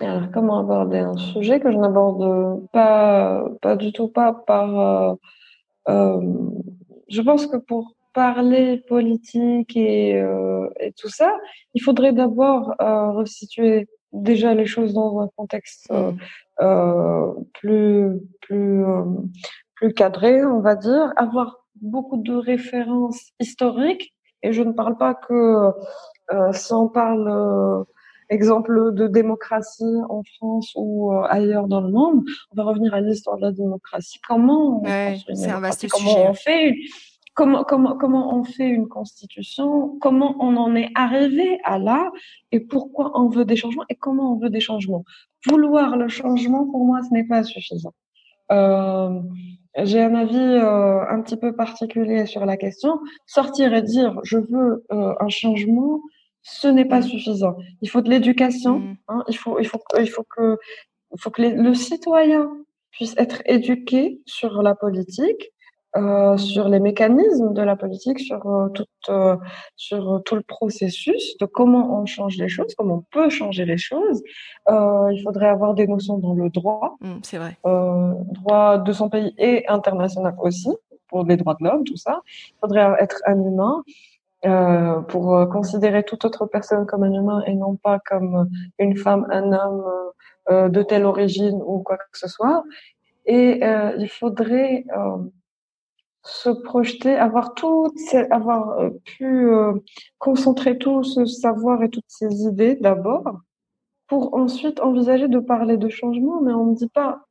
Alors, comment aborder un sujet que je n'aborde pas, pas du tout pas par. Euh, euh, je pense que pour parler politique et, euh, et tout ça, il faudrait d'abord euh, resituer déjà les choses dans un contexte euh, euh, plus plus plus cadré, on va dire, avoir beaucoup de références historiques. Et je ne parle pas que si on parle exemple de démocratie en France ou euh, ailleurs dans le monde, on va revenir à l'histoire de la démocratie. Comment on, ouais, un vaste comment sujet. on fait une, comment, comment, comment on fait une constitution, comment on en est arrivé à là, et pourquoi on veut des changements, et comment on veut des changements? Vouloir le changement, pour moi, ce n'est pas suffisant. Euh, j'ai un avis euh, un petit peu particulier sur la question. Sortir et dire je veux euh, un changement, ce n'est pas suffisant. Il faut de l'éducation. Mmh. Hein, il faut, il faut, il faut que, il faut que les, le citoyen puisse être éduqué sur la politique, euh, sur les mécanismes de la politique, sur euh, tout, euh, sur tout le processus de comment on change les choses, comment on peut changer les choses. Euh, il faudrait avoir des notions dans le droit, mmh, c'est vrai, euh, droit de son pays et international aussi pour les droits de l'homme, tout ça. Il faudrait être un humain. Euh, pour euh, considérer toute autre personne comme un humain et non pas comme une femme, un homme euh, de telle origine ou quoi que ce soit. Et euh, il faudrait euh, se projeter, avoir tout, avoir pu concentrer tout ce savoir et toutes ces idées d'abord, pour ensuite envisager de parler de changement. Mais on ne dit pas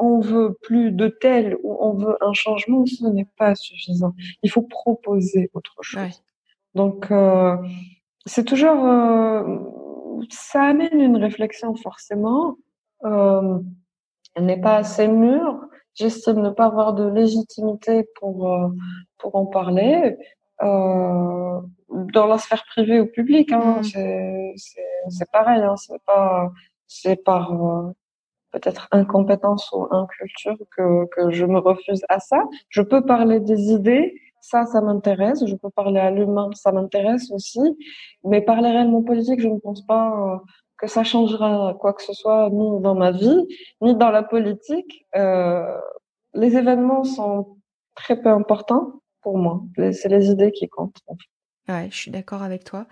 on veut plus de tel ou on veut un changement, ce n'est pas suffisant. Il faut proposer autre chose. Ouais. Donc, euh, c'est toujours, euh, ça amène une réflexion forcément. Euh, elle n'est pas assez mûre. J'estime ne pas avoir de légitimité pour euh, pour en parler. Euh, dans la sphère privée ou publique, hein, mmh. c'est pareil. Hein, c'est pas c'est par euh, peut-être incompétence ou inculture que, que je me refuse à ça. Je peux parler des idées, ça, ça m'intéresse. Je peux parler à l'humain, ça m'intéresse aussi. Mais parler réellement politique, je ne pense pas euh, que ça changera quoi que ce soit, ni dans ma vie, ni dans la politique. Euh, les événements sont très peu importants pour moi. C'est les idées qui comptent. Ouais, je suis d'accord avec toi.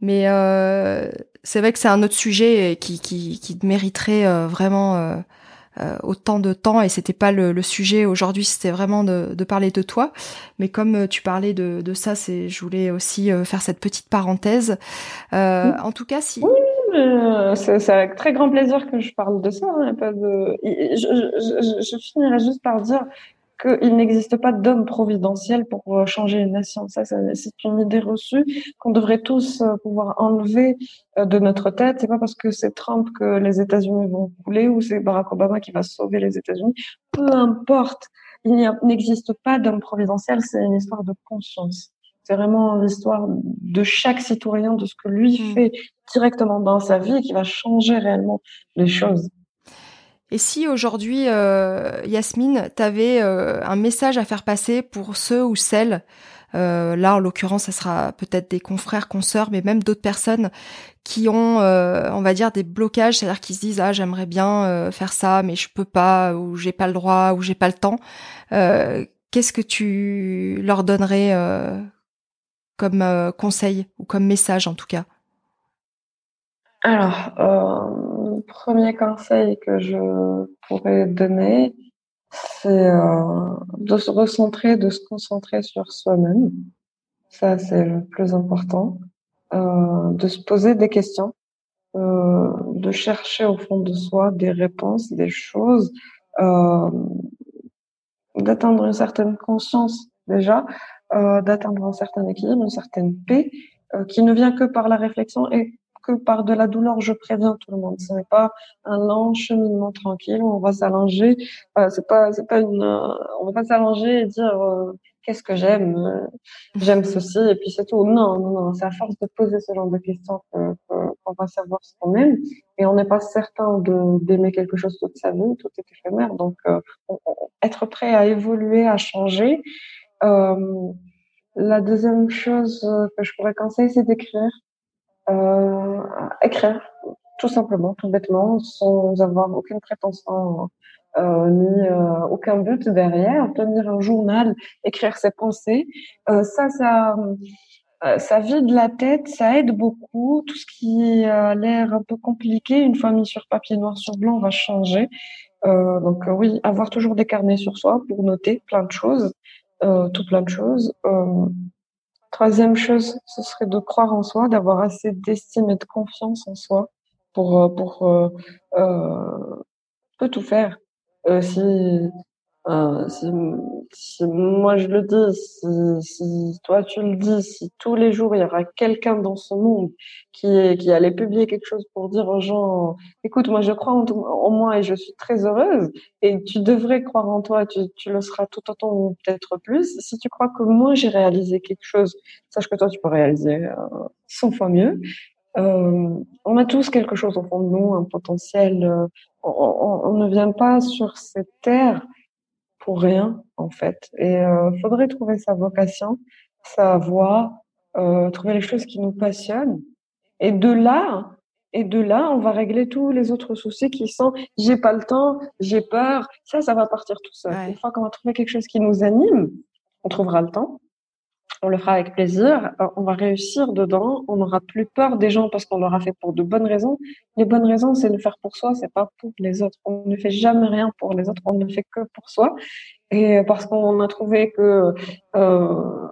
Mais euh, c'est vrai que c'est un autre sujet qui, qui, qui mériterait euh, vraiment euh, euh, autant de temps et c'était pas le, le sujet aujourd'hui, c'était vraiment de, de, parler de toi. Mais comme tu parlais de, de ça, c'est je voulais aussi faire cette petite parenthèse. En tout cas, si. Oui, c'est avec très grand plaisir que je parle de ça. Hein, pas de... je, je, je, finirai juste par dire qu'il n'existe pas d'homme providentiel pour euh, changer une nation. Ça, c'est une idée reçue qu'on devrait tous euh, pouvoir enlever euh, de notre tête. C'est pas parce que c'est Trump que les États-Unis vont couler ou c'est Barack Obama qui va sauver les États-Unis. Peu importe. Il n'existe pas d'homme providentiel. C'est une histoire de conscience. C'est vraiment l'histoire de chaque citoyen, de ce que lui mmh. fait directement dans sa vie et qui va changer réellement les choses. Et si aujourd'hui, euh, Yasmine, tu avais euh, un message à faire passer pour ceux ou celles, euh, là en l'occurrence, ça sera peut-être des confrères, consoeurs, mais même d'autres personnes qui ont, on va dire, des blocages, c'est-à-dire qui se disent ah j'aimerais bien faire ça, mais je peux pas, ou j'ai pas le droit, ou j'ai pas le temps. Qu'est-ce que tu leur donnerais comme conseil ou comme message en tout cas? Alors premier conseil que je pourrais donner, c'est euh, de se recentrer, de se concentrer sur soi-même. Ça, c'est le plus important. Euh, de se poser des questions, euh, de chercher au fond de soi des réponses, des choses, euh, d'atteindre une certaine conscience déjà, euh, d'atteindre un certain équilibre, une certaine paix, euh, qui ne vient que par la réflexion et que par de la douleur, je préviens tout le monde. Ce n'est pas un long cheminement tranquille où on va s'allonger. Euh, c'est pas, c'est pas une, euh, on va pas s'allonger et dire euh, qu'est-ce que j'aime, euh, j'aime ceci et puis c'est tout. Non, non, non. C'est à force de poser ce genre de questions qu'on va savoir ce qu'on aime et on n'est pas certain de d'aimer quelque chose toute sa vie. Tout est éphémère. Donc, être prêt à évoluer, à changer. la deuxième chose que je pourrais conseiller, c'est d'écrire euh, écrire, tout simplement, tout bêtement, sans avoir aucune prétention euh, ni euh, aucun but derrière, tenir un journal, écrire ses pensées, euh, ça, ça, euh, ça vide la tête, ça aide beaucoup. Tout ce qui a l'air un peu compliqué, une fois mis sur papier noir sur blanc, va changer. Euh, donc oui, avoir toujours des carnets sur soi pour noter plein de choses, tout plein de choses. Troisième chose, ce serait de croire en soi, d'avoir assez d'estime et de confiance en soi pour euh, pour euh, euh, tout faire. Euh, si, moi je le dis, si, si, toi tu le dis, si tous les jours il y aura quelqu'un dans ce monde qui, qui allait publier quelque chose pour dire aux gens, écoute, moi je crois en, moi et je suis très heureuse, et tu devrais croire en toi, tu, tu le seras tout autant ou peut-être plus. Si tu crois que moi j'ai réalisé quelque chose, sache que toi tu peux réaliser euh, 100 fois mieux. Euh, on a tous quelque chose au fond de nous, un potentiel. Euh, on, on, on ne vient pas sur cette terre pour rien en fait. Et euh, faudrait trouver sa vocation, sa voie, euh, trouver les choses qui nous passionnent. Et de là, et de là, on va régler tous les autres soucis qui sont j'ai pas le temps, j'ai peur. Ça, ça va partir tout seul. Une fois qu'on va trouver quelque chose qui nous anime, on trouvera le temps on le fera avec plaisir, euh, on va réussir dedans, on n'aura plus peur des gens parce qu'on l'aura fait pour de bonnes raisons. Les bonnes raisons, c'est de faire pour soi, c'est pas pour les autres. On ne fait jamais rien pour les autres, on ne fait que pour soi. Et parce qu'on a trouvé que euh,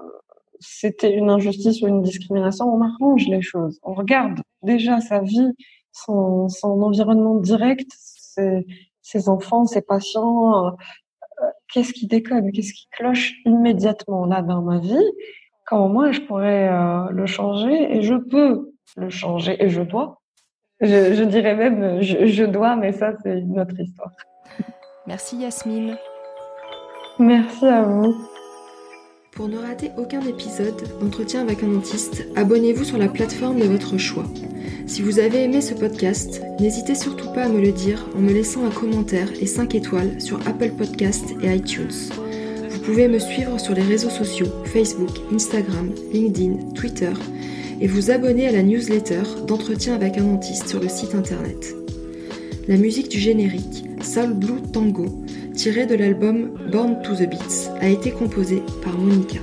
c'était une injustice ou une discrimination, on arrange les choses. On regarde déjà sa vie, son, son environnement direct, ses, ses enfants, ses patients, euh, qu'est-ce qui déconne, qu'est-ce qui cloche immédiatement là dans ma vie, comment moi je pourrais euh, le changer et je peux le changer et je dois. Je, je dirais même je, je dois, mais ça c'est une autre histoire. Merci Yasmine. Merci à vous. Pour ne rater aucun épisode d'entretien avec un dentiste, abonnez-vous sur la plateforme de votre choix. Si vous avez aimé ce podcast, n'hésitez surtout pas à me le dire en me laissant un commentaire et 5 étoiles sur Apple Podcast et iTunes. Vous pouvez me suivre sur les réseaux sociaux Facebook, Instagram, LinkedIn, Twitter et vous abonner à la newsletter d'entretien avec un dentiste sur le site internet. La musique du générique, Soul Blue Tango, tiré de l'album Born to the Beats, a été composé par Monica.